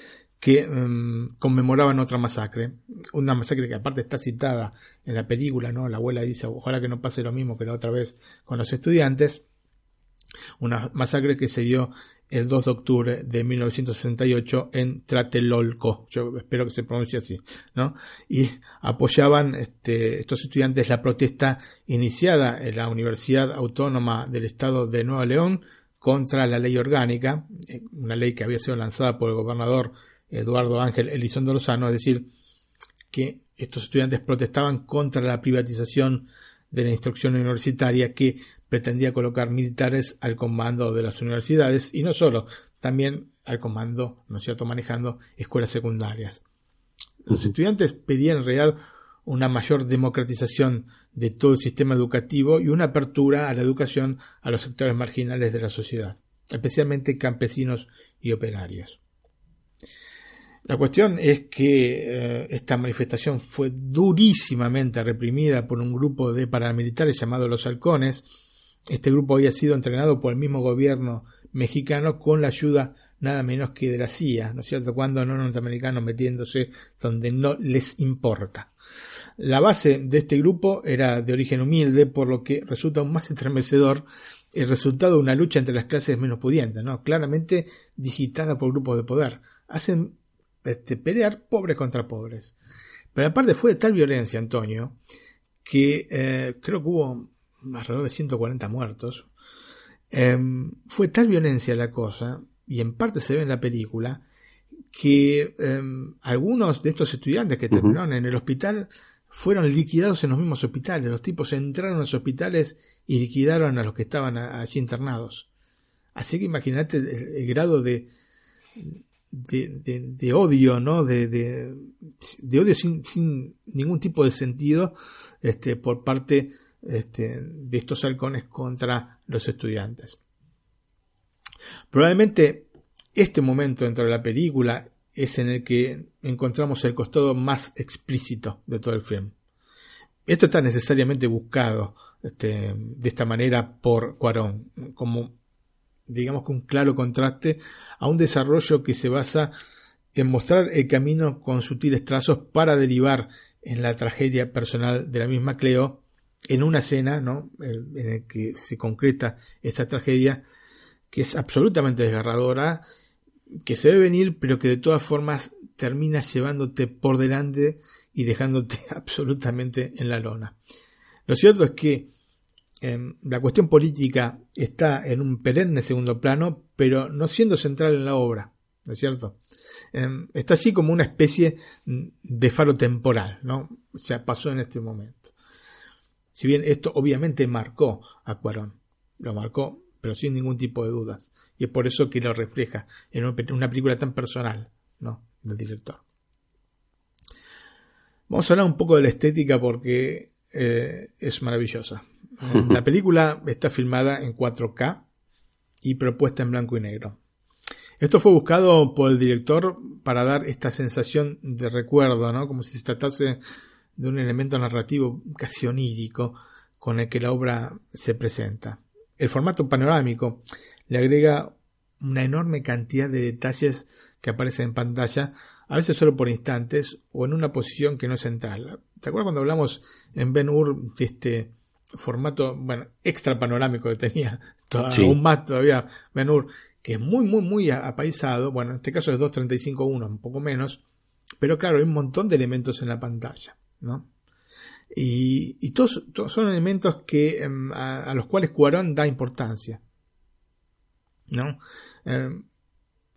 que mm, conmemoraban otra masacre, una masacre que aparte está citada en la película, ¿no? La abuela dice, ojalá que no pase lo mismo que la otra vez con los estudiantes, una masacre que se dio el 2 de octubre de 1968 en Tlatelolco, yo espero que se pronuncie así, ¿no? Y apoyaban este, estos estudiantes la protesta iniciada en la Universidad Autónoma del Estado de Nueva León contra la ley orgánica, eh, una ley que había sido lanzada por el gobernador Eduardo Ángel Elizondo Lozano, es decir, que estos estudiantes protestaban contra la privatización de la instrucción universitaria que pretendía colocar militares al comando de las universidades y no solo, también al comando, ¿no es cierto?, manejando escuelas secundarias. Los estudiantes pedían en realidad una mayor democratización de todo el sistema educativo y una apertura a la educación a los sectores marginales de la sociedad, especialmente campesinos y operarios. La cuestión es que eh, esta manifestación fue durísimamente reprimida por un grupo de paramilitares llamados los halcones. Este grupo había sido entrenado por el mismo gobierno mexicano con la ayuda nada menos que de la CIA, ¿no es cierto? Cuando no norteamericanos metiéndose donde no les importa. La base de este grupo era de origen humilde, por lo que resulta aún más estremecedor el resultado de una lucha entre las clases menos pudientes, ¿no? claramente digitada por grupos de poder. Hacen este, pelear pobres contra pobres. Pero aparte fue de tal violencia, Antonio, que eh, creo que hubo alrededor de 140 muertos. Em, fue tal violencia la cosa, y en parte se ve en la película, que em, algunos de estos estudiantes que terminaron en el hospital fueron liquidados en los mismos hospitales. Los tipos entraron a los hospitales y liquidaron a los que estaban allí internados. Así que imagínate el grado de, de, odio, ¿no? De, odio sin, sin, ningún tipo de sentido este, por parte este, de estos halcones contra los estudiantes. Probablemente este momento dentro de la película es en el que encontramos el costado más explícito de todo el film. Esto está necesariamente buscado este, de esta manera por Cuarón, como digamos que un claro contraste a un desarrollo que se basa en mostrar el camino con sutiles trazos para derivar en la tragedia personal de la misma Cleo en una escena ¿no? en la que se concreta esta tragedia que es absolutamente desgarradora, que se ve venir, pero que de todas formas termina llevándote por delante y dejándote absolutamente en la lona. Lo cierto es que Em, la cuestión política está en un perenne segundo plano, pero no siendo central en la obra, ¿no es cierto? Em, está así como una especie de faro temporal, ¿no? O sea, pasó en este momento. Si bien esto obviamente marcó a Cuarón, lo marcó, pero sin ningún tipo de dudas. Y es por eso que lo refleja en una película tan personal, ¿no? Del director. Vamos a hablar un poco de la estética porque eh, es maravillosa. La película está filmada en 4K y propuesta en blanco y negro. Esto fue buscado por el director para dar esta sensación de recuerdo, ¿no? Como si se tratase de un elemento narrativo casi onírico con el que la obra se presenta. El formato panorámico le agrega una enorme cantidad de detalles que aparecen en pantalla, a veces solo por instantes o en una posición que no es central. ¿Te acuerdas cuando hablamos en Ben Hur de este formato, bueno, extra panorámico que tenía, aún más todavía Benur, que es muy, muy, muy apaisado, bueno, en este caso es 2.35.1, un poco menos, pero claro, hay un montón de elementos en la pantalla, ¿no? Y, y todos, todos son elementos que, em, a, a los cuales Cuarón da importancia. ¿no? Em,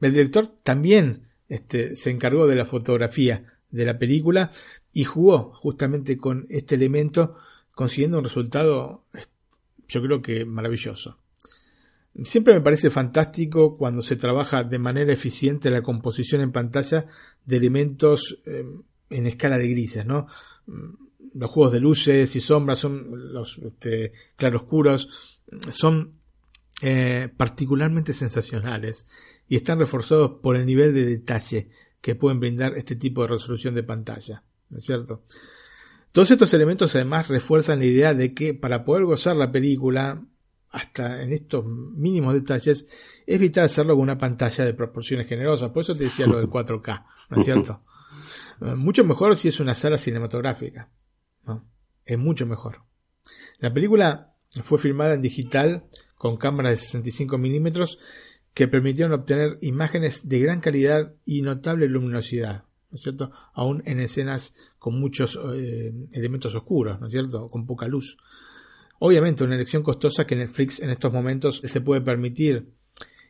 el director también este, se encargó de la fotografía de la película y jugó justamente con este elemento consiguiendo un resultado yo creo que maravilloso. Siempre me parece fantástico cuando se trabaja de manera eficiente la composición en pantalla de elementos em, en escala de grises, ¿no? Los juegos de luces y sombras son los este, claroscuros, son eh, particularmente sensacionales y están reforzados por el nivel de detalle que pueden brindar este tipo de resolución de pantalla, ¿no es cierto? Todos estos elementos además refuerzan la idea de que para poder gozar la película, hasta en estos mínimos detalles, es vital hacerlo con una pantalla de proporciones generosas. Por eso te decía lo del 4K, ¿no es cierto? Mucho mejor si es una sala cinematográfica. ¿no? Es mucho mejor. La película fue filmada en digital con cámaras de 65 milímetros que permitieron obtener imágenes de gran calidad y notable luminosidad, ¿no es cierto? Aún en escenas con muchos eh, elementos oscuros, ¿no es cierto? Con poca luz. Obviamente una elección costosa que Netflix en estos momentos se puede permitir.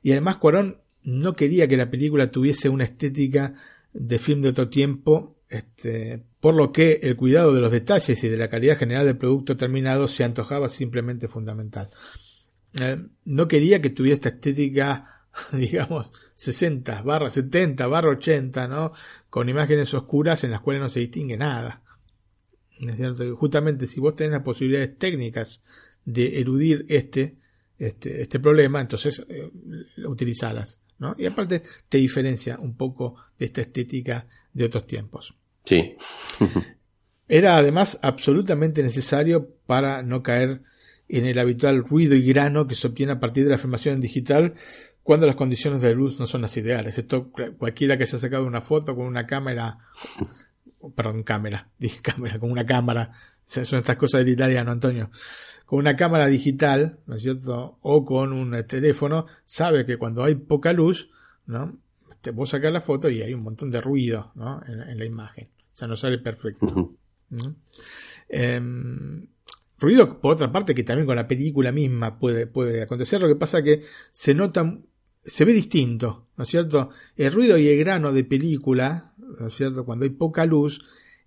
Y además Cuarón no quería que la película tuviese una estética de film de otro tiempo, este, por lo que el cuidado de los detalles y de la calidad general del producto terminado se antojaba simplemente fundamental. Eh, no quería que tuviera esta estética, digamos, 60 barra 70 barra 80, ¿no? Con imágenes oscuras en las cuales no se distingue nada. ¿Es cierto? Justamente si vos tenés las posibilidades técnicas de eludir este, este, este problema, entonces eh, utilizalas. ¿no? Y aparte te diferencia un poco de esta estética de otros tiempos. Sí. Era además absolutamente necesario para no caer en el habitual ruido y grano que se obtiene a partir de la filmación digital cuando las condiciones de luz no son las ideales. Esto cualquiera que haya sacado una foto con una cámara, perdón, cámara, dije cámara, con una cámara, son estas cosas del italiano, Antonio, con una cámara digital, ¿no es cierto? O con un teléfono, sabe que cuando hay poca luz, ¿no? Te vos sacas la foto y hay un montón de ruido, ¿no? En, la imagen. O sea, no sale perfecto. Ruido, por otra parte, que también con la película misma puede, puede acontecer. Lo que pasa que se nota, se ve distinto, ¿no es cierto? El ruido y el grano de película, ¿no es cierto? Cuando hay poca luz,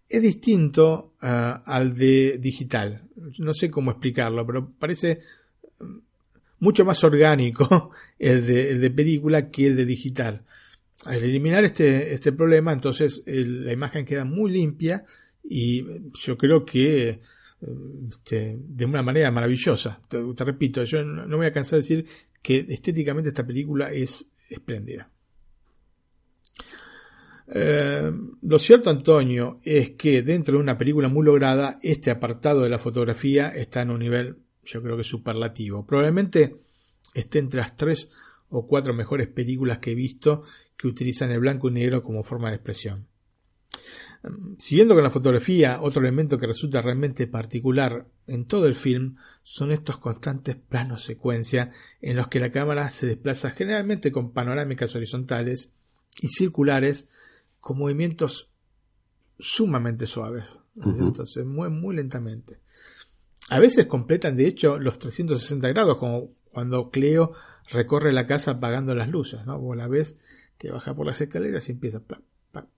es distinto uh, al de digital. No sé cómo explicarlo, pero parece mm, mucho más orgánico el de, el de película que el de digital. Al eliminar este, este problema, entonces la imagen queda muy limpia y yo creo que este, de una manera maravillosa. Te, repito, yo no, voy a cansar de decir que estéticamente esta película es espléndida. Eh, lo cierto, Antonio, es que dentro de una película muy lograda, este apartado de la fotografía está en un nivel, yo creo que superlativo. Probablemente esté entre las tres o cuatro mejores películas que he visto que utilizan el blanco y negro como forma de expresión. Siguiendo con la fotografía, otro elemento que resulta realmente particular en todo el film son estos constantes planos secuencia en los que la cámara se desplaza generalmente con panorámicas horizontales y circulares con movimientos sumamente suaves. Entonces mueven muy lentamente. A veces completan de hecho los 360 grados, como cuando Cleo recorre la casa apagando las luces, ¿no? Vos la ves que baja por las escaleras y empieza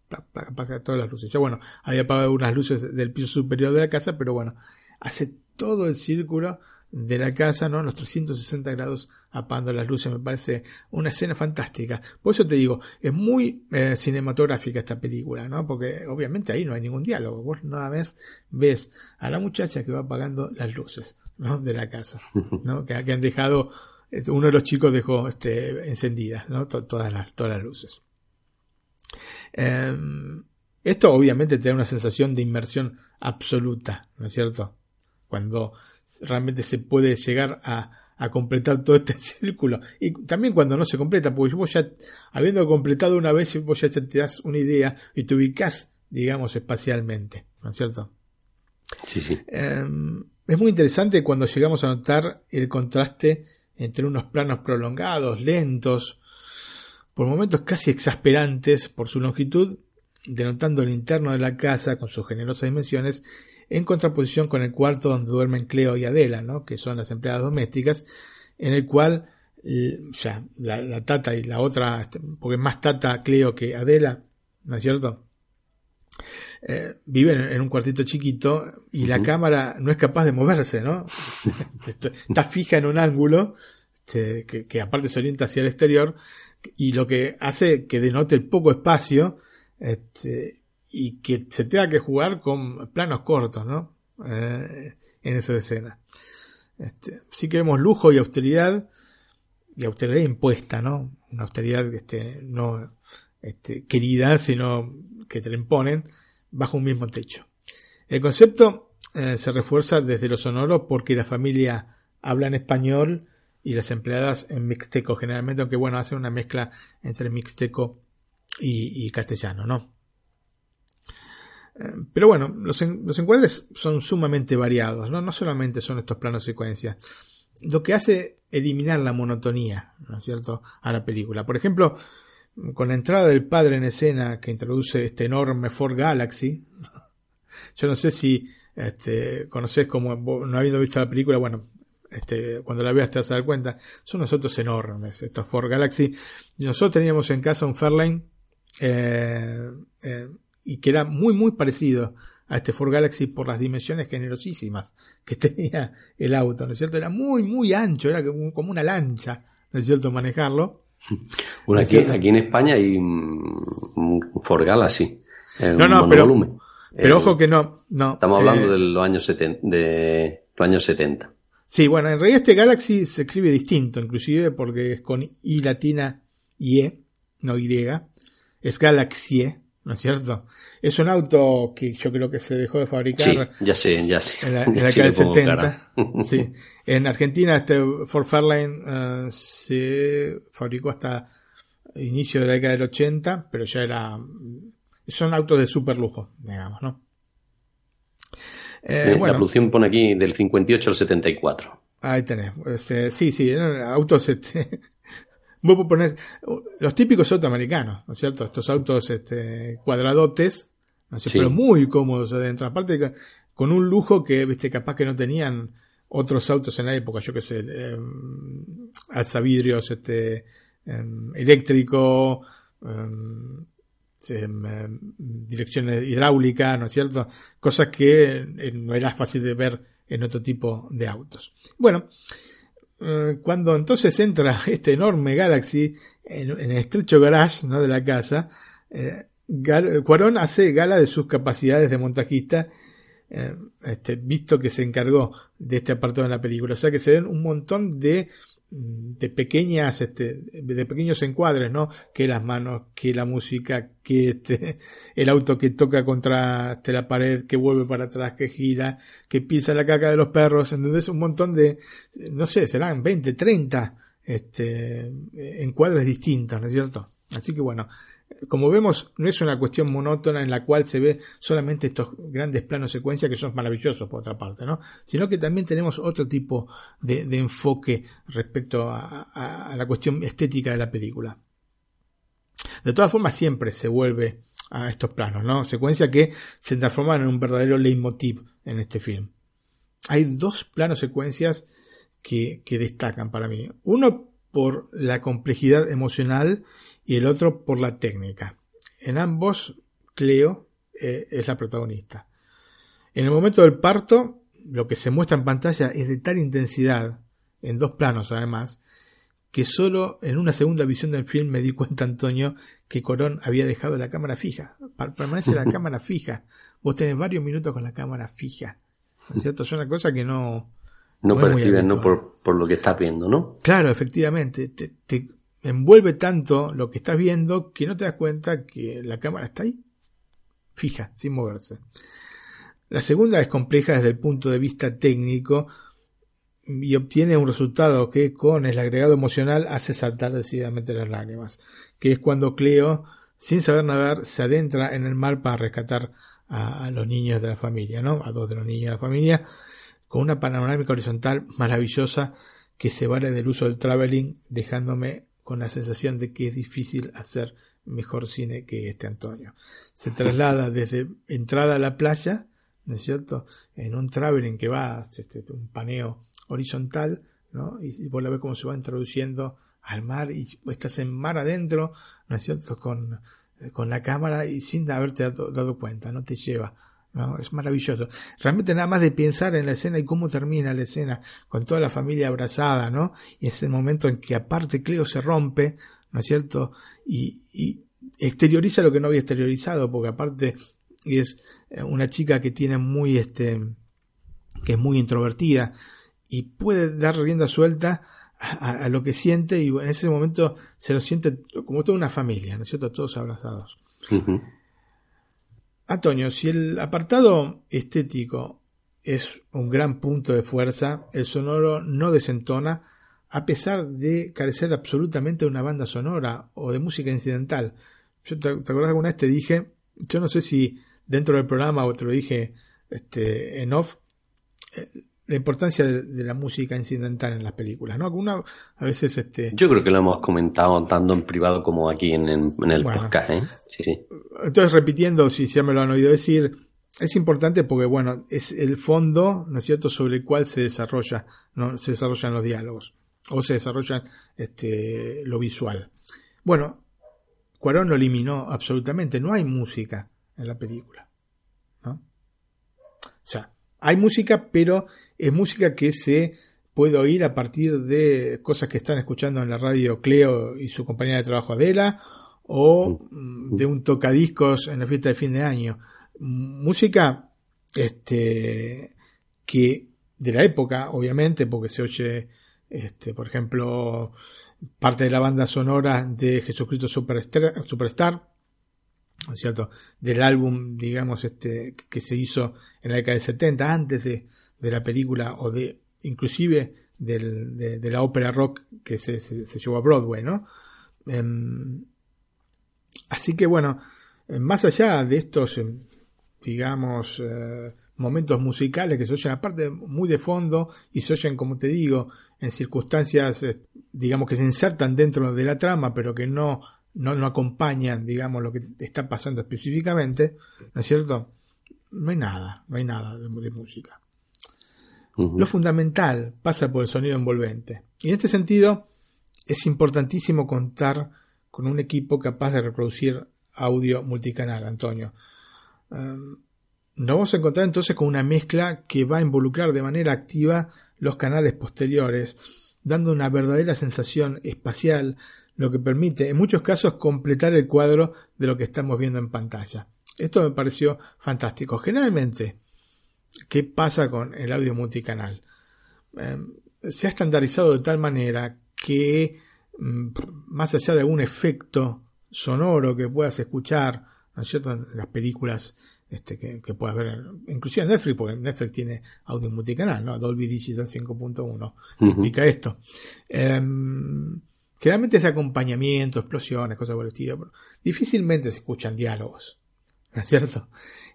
apaga todas las luces. Ya bueno, había apagado unas luces del piso superior de la casa, pero bueno, hace todo el círculo de la casa, ¿no? Los 360 grados apagando las luces, me parece una escena fantástica. Por eso te digo, es muy eh, cinematográfica esta película, ¿no? Porque obviamente ahí no hay ningún diálogo. Vos nada más ves a la muchacha que va apagando las luces, ¿no? De la casa, ¿no? Que, han dejado, uno de los chicos dejó este, encendidas, ¿no? todas, las, todas las luces. Em, esto obviamente te da una sensación de inmersión absoluta, ¿no es cierto? Cuando realmente se puede llegar a, completar todo este círculo. Y también cuando no se completa, porque vos ya, habiendo completado una vez, vos ya te das una idea y te ubicás, digamos, espacialmente, ¿no es cierto? Sí, sí. Em, es muy interesante cuando llegamos a notar el contraste entre unos planos prolongados, lentos, por momentos casi exasperantes por su longitud, denotando el interno de la casa con sus generosas dimensiones, en contraposición con el cuarto donde duermen Cleo y Adela, ¿no? que son las empleadas domésticas, en el cual o sea, la, tata y la otra, este, porque más tata Cleo que Adela, ¿no es cierto? Eh, viven en un cuartito chiquito y la cámara no es capaz de moverse, ¿no? Está fija en un ángulo este, que, aparte se orienta hacia el exterior y lo que hace que denote el poco espacio este, y que se tenga que jugar con planos cortos, ¿no? Eh, en esa escena. Este, sí que vemos lujo y austeridad, y austeridad impuesta, ¿no? Una austeridad este, no este, querida, sino que te la imponen bajo un mismo techo. El concepto eh, se refuerza desde lo sonoro porque la familia habla en español y las empleadas en mixteco generalmente, aunque bueno, hacen una mezcla entre mixteco y, castellano, ¿no? Eh, pero bueno, los, los, encuadres son sumamente variados, ¿no? No solamente son estos planos secuencias. Lo que hace eliminar la monotonía, ¿no es cierto?, a la película. Por ejemplo, con la entrada del padre en escena que introduce este enorme Ford Galaxy, yo no sé si este, conoces como, no habiendo visto la película, bueno, este, cuando la veas te vas a dar cuenta, son unos autos enormes, estos Ford Galaxy. Nosotros teníamos en casa un Fairlane, eh, eh, y que era muy, muy parecido a este Ford Galaxy por las dimensiones generosísimas que tenía el auto, ¿no es cierto? Era muy, muy ancho, era como una lancha, ¿no es cierto?, manejarlo. Bueno, aquí, aquí en España hay un Ford Galaxy. No, no, pero, pero ojo que no, no. Estamos hablando eh, de los años 70, de los años 70. Sí, bueno, en realidad este Galaxy se escribe distinto, inclusive porque es con I latina y E, no Y. Es Galaxy, ¿no es cierto? Es un auto que yo creo que se dejó de fabricar. Sí, ya sé, ya sé. En la, década del 70. sí. En Argentina este Ford Fairlane eh, se fabricó hasta inicio de la década del 80, pero ya era... Son autos de super lujo, digamos, ¿no? Eh, la producción pone aquí del 58 al 74. Ahí tenés. Este, sí, sí, autos. Este, vos poner los típicos autos americanos, ¿no es cierto? Estos autos este, cuadradotes, ¿no pero muy cómodos adentro. Aparte, con un lujo que, viste, capaz que no tenían otros autos en la época, yo qué sé, eh, alzavidrios, este, em, eléctrico, em, Em, direcciones hidráulicas, ¿no es cierto? Cosas que eh, no era fácil de ver en otro tipo de autos. Bueno, eh, cuando entonces entra este enorme Galaxy en, el estrecho garage ¿no? de la casa, eh, Cuarón hace gala de sus capacidades de montajista, este, visto que se encargó de este apartado en la película. O sea que se ven un montón de de pequeñas, este, de pequeños encuadres, ¿no? Que las manos, que la música, que este, el auto que toca contra este, la pared, que vuelve para atrás, que gira, que pisa la caca de los perros, ¿entendés? Un montón de, no sé, serán 20, 30, este, encuadres distintos, ¿no es cierto? Así que bueno, como vemos, no es una cuestión monótona en la cual se ve solamente estos grandes planos secuencia que son maravillosos por otra parte, ¿no? Sino que también tenemos otro tipo de, enfoque respecto a, la cuestión estética de la película. De todas formas, siempre se vuelve a estos planos, ¿no? Secuencia que se transforman en un verdadero leitmotiv en este film. Hay dos planos secuencias que, que destacan para mí. Uno por la complejidad emocional y el otro por la técnica. En ambos, Cleo eh, es la protagonista. En el momento del parto, lo que se muestra en pantalla es de tal intensidad, en dos planos además, que solo en una segunda visión del film me di cuenta, Antonio, que Corón había dejado la cámara fija. Permanece la cámara fija. Vos tenés varios minutos con la cámara fija. es cierto? Es una cosa que no... No, percibes, no por, por, lo que estás viendo, ¿no? Claro, efectivamente. Te, te, envuelve tanto lo que estás viendo que no te das cuenta que la cámara está ahí, fija, sin moverse. La segunda es compleja desde el punto de vista técnico y obtiene un resultado que con el agregado emocional hace saltar decididamente las lágrimas, que es cuando Cleo, sin saber nadar, se adentra en el mar para rescatar a, a los niños de la familia, ¿no? A dos de los niños de la familia, con una panorámica horizontal maravillosa que se vale del uso del traveling, dejándome con la sensación de que es difícil hacer mejor cine que este Antonio. Se traslada desde entrada a la playa, ¿no es cierto? En un traveling que va, este, un paneo horizontal, ¿no? Y, vos la ves cómo se va introduciendo al mar y estás en mar adentro, ¿no es cierto? Con, con la cámara y sin haberte dado, dado cuenta, no te lleva. ¿No? Es maravilloso. Realmente nada más de pensar en la escena y cómo termina la escena con toda la familia abrazada, ¿no? Y es el momento en que aparte Cleo se rompe, ¿no es cierto? Y, y exterioriza lo que no había exteriorizado, porque aparte es una chica que tiene muy, este, que es muy introvertida y puede dar rienda suelta a, lo que siente y en ese momento se lo siente como toda una familia, ¿no es cierto? Todos abrazados. Antonio, si el apartado estético es un gran punto de fuerza, el sonoro no desentona a pesar de carecer absolutamente de una banda sonora o de música incidental. Yo te, te que alguna vez te dije, yo no sé si dentro del programa o te lo dije este, en off, eh, la importancia de, la música incidental en las películas, ¿no? Una, a veces este... Yo creo que lo hemos comentado tanto en privado como aquí en, el podcast, ¿eh? Sí, sí. Entonces, repitiendo, si ya me lo han oído decir, es importante porque, bueno, es el fondo, ¿no es cierto?, sobre el cual se desarrolla, ¿no? se desarrollan los diálogos, o se desarrolla este, lo visual. Bueno, Cuarón lo eliminó absolutamente, no hay música en la película, ¿no? O sea, hay música, pero es música que se puede oír a partir de cosas que están escuchando en la radio Cleo y su compañera de trabajo Adela, o mm, de un tocadiscos en la fiesta de fin de año. Música este, que de la época, obviamente, porque se oye, este, por ejemplo, parte de la banda sonora de Jesucristo Superstar, Superstar ¿no es cierto? Del álbum, digamos, este, que se hizo en la década del 70, antes de, de la película o de inclusive del, de, la ópera rock que se, llevó a Broadway, ¿no? Em, así que bueno, eh, más allá de estos, em, digamos, eh, momentos musicales que se oyen aparte muy de fondo y se oyen, como te digo, en circunstancias, eh, digamos, que se insertan dentro de la trama, pero que no, no, no acompañan, digamos, lo que está pasando específicamente, ¿no es cierto? No hay nada, no hay nada de música. Lo fundamental pasa por el sonido envolvente. Y en este sentido, es importantísimo contar con un equipo capaz de reproducir audio multicanal, Antonio. Um, nos vamos a encontrar entonces con una mezcla que va a involucrar de manera activa los canales posteriores, dando una verdadera sensación espacial, lo que permite en muchos casos completar el cuadro de lo que estamos viendo en pantalla. Esto me pareció fantástico. Generalmente, ¿Qué pasa con el audio multicanal? Em, se ha estandarizado de tal manera que mm, más allá de algún efecto sonoro que puedas escuchar, ¿no es cierto? En las películas este, que, que, puedas ver, inclusive en Netflix, porque Netflix tiene audio multicanal, ¿no? Dolby Digital 5.1 indica esto. Um, generalmente es de acompañamiento, explosiones, cosas por el estilo, pero difícilmente se escuchan diálogos, ¿no es cierto?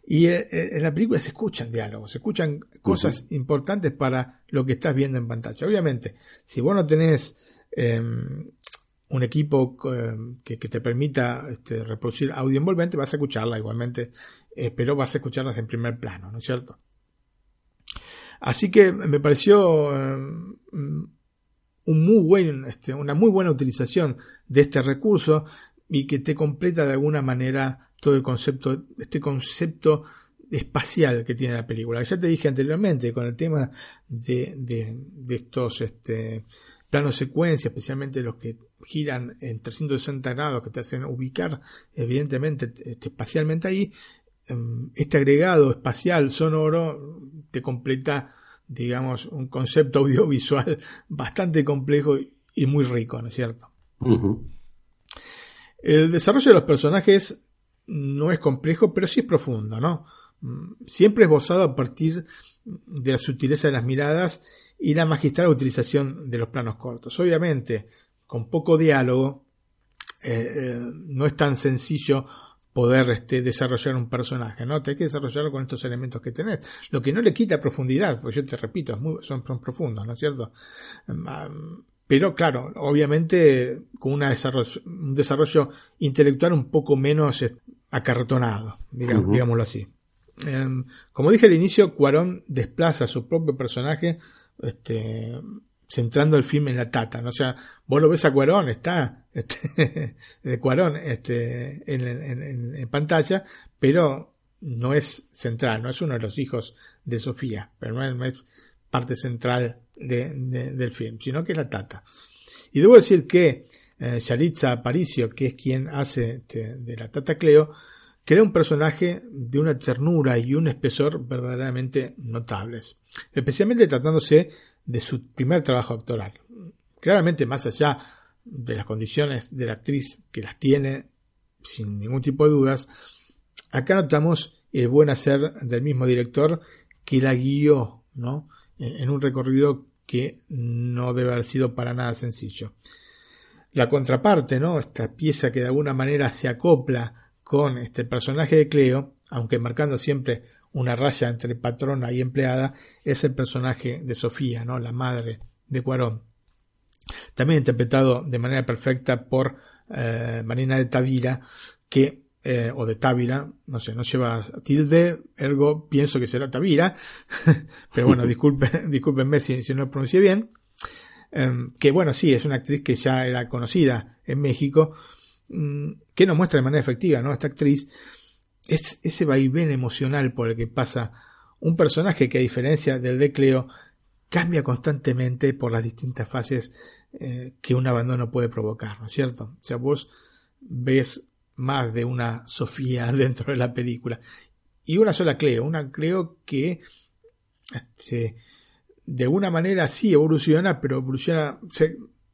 Y eh, eh, en la película se escuchan diálogos, se escuchan cosas importantes para lo que estás viendo en pantalla. Obviamente, si vos no tenés em, un equipo em, que, te permita este, reproducir audio envolvente, vas a escucharla igualmente, eh, pero vas a escucharlas en primer plano, ¿no es cierto? Así que me pareció em, un muy buen, este, una muy buena utilización de este recurso y que te completa de alguna manera todo el concepto, este concepto espacial que tiene la película. Ya te dije anteriormente con el tema de, de, estos este, planos secuencia, especialmente los que giran en 360 grados, que te hacen ubicar evidentemente este, espacialmente ahí, em, este agregado espacial sonoro te completa, digamos, un concepto audiovisual bastante complejo y muy rico, ¿no es cierto? El desarrollo de los personajes no es complejo, pero sí es profundo, ¿no? Siempre esbozado a partir de la sutileza de las miradas y la magistral utilización de los planos cortos. Obviamente, con poco diálogo, eh, eh, no es tan sencillo poder este, desarrollar un personaje, ¿no? Te hay que desarrollarlo con estos elementos que tenés. Lo que no le quita profundidad, pues yo te repito, son, son profundos, ¿no es cierto? Mm, pero claro, obviamente con una un desarrollo intelectual un poco menos acartonado, digamos, digámoslo así. em, como dije al inicio, Cuarón desplaza a su propio personaje, este, centrando el film en la tata, ¿no? O sea, vos lo ves a Cuarón, está, este, de Cuarón, este, en, en, pantalla, pero no es central, no es uno de los hijos de Sofía, pero no es, parte central de, del film, sino que es la tata. Y debo decir que eh, Yalitza Aparicio, que es quien hace este, de la Tata Cleo, crea un personaje de una ternura y un espesor verdaderamente notables, especialmente tratándose de su primer trabajo actoral. Claramente, más allá de las condiciones de la actriz que las tiene, sin ningún tipo de dudas, acá notamos el buen hacer del mismo director que la guió, ¿no? En un recorrido que no debe haber sido para nada sencillo la contraparte, ¿no? Esta pieza que de alguna manera se acopla con este personaje de Cleo, aunque marcando siempre una raya entre patrona y empleada, es el personaje de Sofía, ¿no? La madre de Cuarón. También interpretado de manera perfecta por eh, Marina de Tavira, que, eh, o de Tavira, no sé, no lleva tilde, ergo pienso que será Tavira, pero bueno, disculpen, discúlpenme si, si no lo pronuncié bien. Em, que bueno, sí, es una actriz que ya era conocida en México, mm, que nos muestra de manera efectiva, ¿no? Esta actriz, es ese vaivén emocional por el que pasa un personaje que a diferencia del de Cleo, cambia constantemente por las distintas fases eh, que un abandono puede provocar, ¿no es cierto? O sea, vos ves más de una Sofía dentro de la película y una sola Cleo, una Cleo que este, de alguna manera sí evoluciona, pero evoluciona,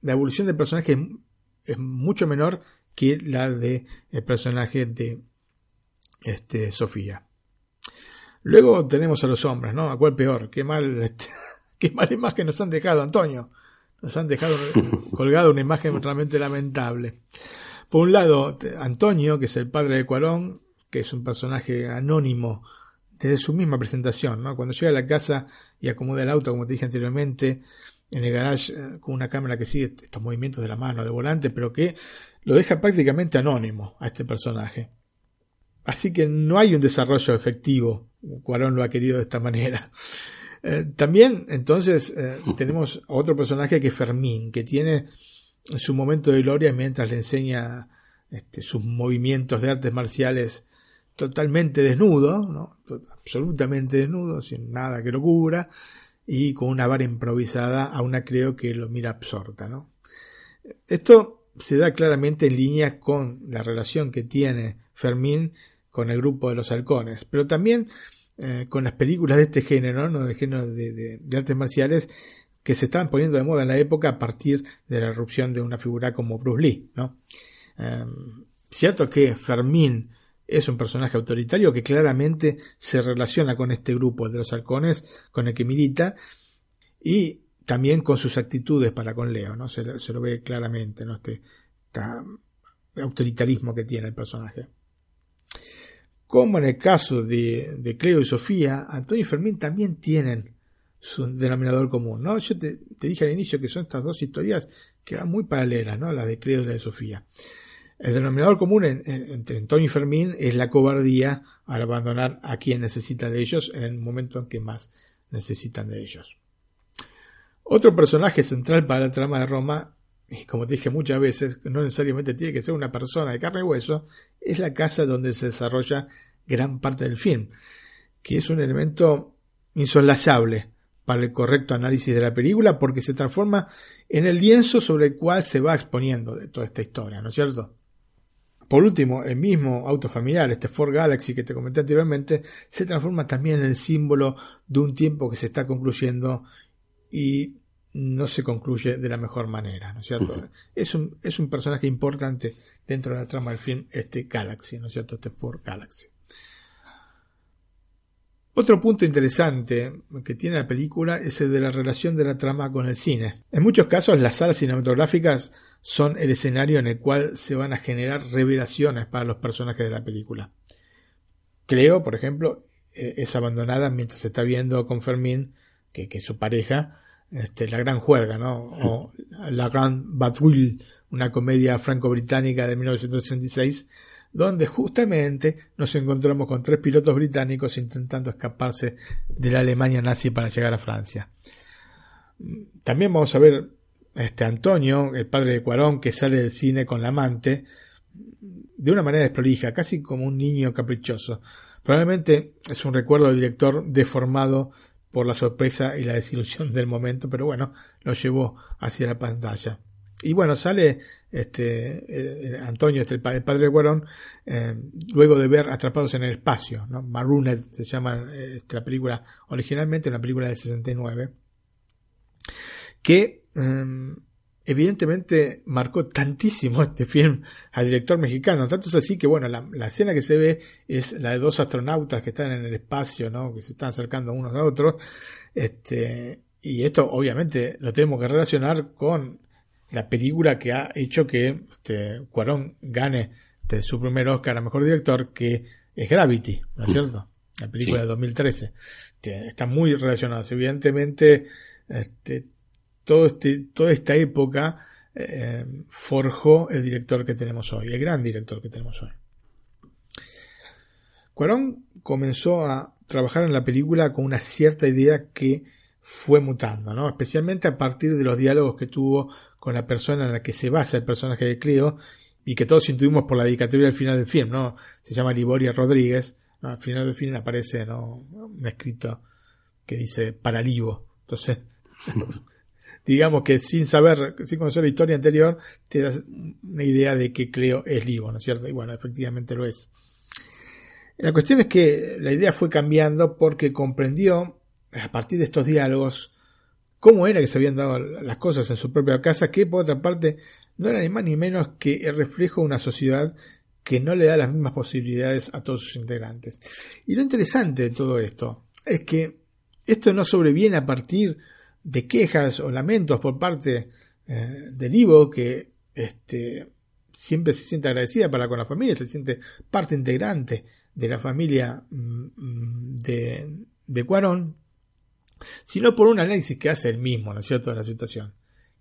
la evolución del personaje es, mucho menor que la del personaje de este, Sofía. Luego tenemos a los hombres, ¿no? ¿A cuál peor? Qué mal, este, qué mal imagen nos han dejado, Antonio. Nos han dejado colgado una imagen realmente lamentable. Por un lado, Antonio, que es el padre de Cuarón, que es un personaje anónimo desde su misma presentación, ¿no? Cuando llega a la casa y acomoda el auto, como te dije anteriormente, en el garage eh, con una cámara que sigue estos movimientos de la mano, de volante, pero que lo deja prácticamente anónimo a este personaje. Así que no hay un desarrollo efectivo. Cuarón lo ha querido de esta manera. Eh, también, entonces, eh, tenemos a otro personaje que es Fermín, que tiene su momento de gloria mientras le enseña este, sus movimientos de artes marciales totalmente desnudo, ¿no? absolutamente desnudo, sin nada que lo cubra, y con una vara improvisada a una creo que lo mira absorta. Esto se da claramente en línea con la relación que tiene Fermín con el grupo de los halcones, pero también eh, con las películas de este género, ¿no? de género de, artes marciales, que se estaban poniendo de moda en la época a partir de la erupción de una figura como Bruce Lee. Em, cierto que Fermín es un personaje autoritario que claramente se relaciona con este grupo de los halcones con el que milita y también con sus actitudes para con Leo, ¿no? Se, lo ve claramente, ¿no? Este, autoritarismo que tiene el personaje. Como en el caso de, Cleo y Sofía, Antonio y Fermín también tienen su denominador común, ¿no? Yo te, te, dije al inicio que son estas dos historias que van muy paralelas, ¿no? La de Cleo y la de Sofía. El denominador común entre Antonio y Fermín es la cobardía al abandonar a quien necesita de ellos en el momento en que más necesitan de ellos. Otro personaje central para la trama de Roma, y como te dije muchas veces, no necesariamente tiene que ser una persona de carne y hueso, es la casa donde se desarrolla gran parte del film, que es un elemento insolayable para el correcto análisis de la película porque se transforma en el lienzo sobre el cual se va exponiendo de toda esta historia, ¿no es cierto? Por último, el mismo auto familiar, este Ford Galaxy que te comenté anteriormente, se transforma también en el símbolo de un tiempo que se está concluyendo y no se concluye de la mejor manera, ¿no es cierto? es, un, es un personaje importante dentro de la trama del film, este Galaxy, ¿no es cierto? Este Ford Galaxy. Otro punto interesante que tiene la película es el de la relación de la trama con el cine. En muchos casos las salas cinematográficas son el escenario en el cual se van a generar revelaciones para los personajes de la película. Cleo, por ejemplo, eh, es abandonada mientras se está viendo con Fermín, que, es su pareja, este, La Gran Juerga, ¿no? O La Gran Batouille, una comedia franco-británica de 1966, donde justamente nos encontramos con tres pilotos británicos intentando escaparse de la Alemania nazi para llegar a Francia. También vamos a ver este Antonio, el padre de Cuarón, que sale del cine con la amante, de una manera desprolija, casi como un niño caprichoso. Probablemente es un recuerdo del director deformado por la sorpresa y la desilusión del momento, pero bueno, lo llevó hacia la pantalla. Y bueno, sale este eh, Antonio, este, el, padre de Guarón, eh, luego de ver Atrapados en el Espacio, ¿no? Marooned se llama este, la película originalmente, una película de 69, que em, evidentemente marcó tantísimo este film al director mexicano, tanto es así que bueno, la, escena que se ve es la de dos astronautas que están en el espacio, ¿no? que se están acercando unos a otros, este, y esto obviamente lo tenemos que relacionar con la película que ha hecho que este, Cuarón gane este, su primer Oscar a Mejor Director, que es Gravity, ¿no es cierto? La película de 2013. Este, está muy relacionado. Evidentemente, este, todo este, toda esta época eh, forjó el director que tenemos hoy, el gran director que tenemos hoy. Cuarón comenzó a trabajar en la película con una cierta idea que fue mutando, ¿no? especialmente a partir de los diálogos que tuvo con la persona en la que se basa el personaje de Cleo y que todos intuimos por la dedicatoria al final del film, ¿no? Se llama Liboria Rodríguez, al final del film aparece ¿no? un escrito que dice para Libo. Entonces, digamos que sin saber, sin conocer la historia anterior, te das una idea de que Cleo es Libo, ¿no es cierto? Y bueno, efectivamente lo es. La cuestión es que la idea fue cambiando porque comprendió, a partir de estos diálogos, cómo era que se habían dado las cosas en su propia casa, que por otra parte no era ni más ni menos que el reflejo de una sociedad que no le da las mismas posibilidades a todos sus integrantes. Y lo interesante de todo esto es que esto no sobreviene a partir de quejas o lamentos por parte eh, del Ivo, que este, siempre se siente agradecida para con la familia, se siente parte integrante de la familia mm, mm, de, de Cuarón, sino por un análisis que hace él mismo, ¿no es cierto?, de la situación.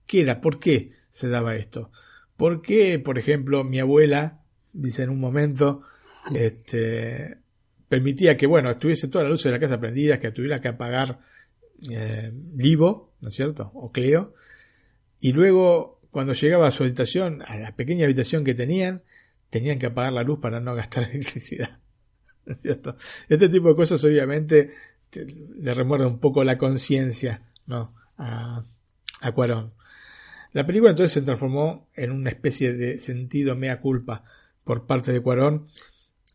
¿Qué era? ¿Por qué se daba esto? ¿Por qué, por ejemplo, mi abuela, dice en un momento, este, permitía que, bueno, estuviese toda la luz de la casa prendida, que tuviera que apagar eh, Livo, ¿no es cierto? O Cleo. Y luego, cuando llegaba a su habitación, a la pequeña habitación que tenían, tenían que apagar la luz para no gastar electricidad. ¿No es cierto? Este tipo de cosas, obviamente, le remuerde un poco la conciencia, ¿no? A, a Cuarón. La película entonces se transformó en una especie de sentido mea culpa por parte de Cuarón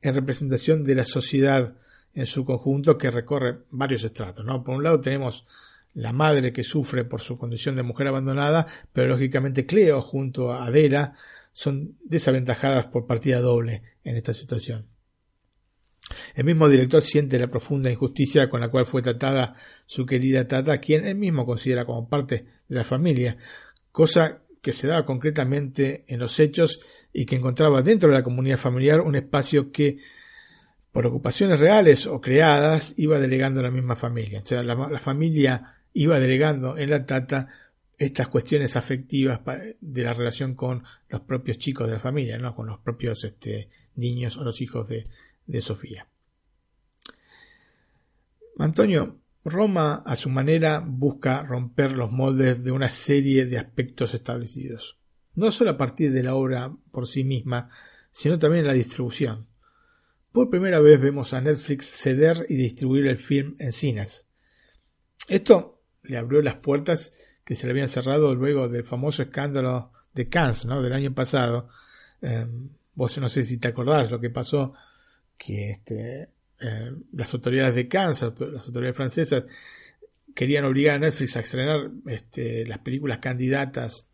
en representación de la sociedad en su conjunto que recorre varios estratos. ¿no? Por un lado tenemos la madre que sufre por su condición de mujer abandonada, pero lógicamente Cleo junto a Adela son desaventajadas por partida doble en esta situación. El mismo director siente la profunda injusticia con la cual fue tratada su querida Tata, quien él mismo considera como parte de la familia, cosa que se daba concretamente en los hechos y que encontraba dentro de la comunidad familiar un espacio que por ocupaciones reales o creadas iba delegando a la misma familia. O sea, la, familia iba delegando en la tata estas cuestiones afectivas de la relación con los propios chicos de la familia, ¿no? con los propios este, niños o los hijos de, de Sofía. Antonio, Roma a su manera busca romper los moldes de una serie de aspectos establecidos, no solo a partir de la obra por sí misma, sino también la distribución. Por primera vez vemos a Netflix ceder y distribuir el film en cines. Esto le abrió las puertas que se le habían cerrado luego del famoso escándalo de Cannes, ¿no? del año pasado. Em, vos no sé si te acordás lo que pasó, que este, eh, las autoridades de Cannes, las autoridades francesas, querían obligar a Netflix a estrenar este, las películas candidatas.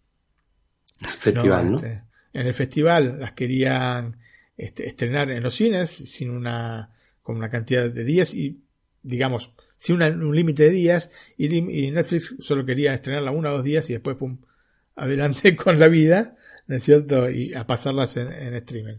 Festival, este, en el festival las querían este, estrenar en los cines sin una, con una cantidad de días y, digamos, sin un límite de días y, Netflix solo quería estrenarla uno o dos días y después, pum, adelante con la vida, ¿no es cierto? Y a pasarlas en, en streaming.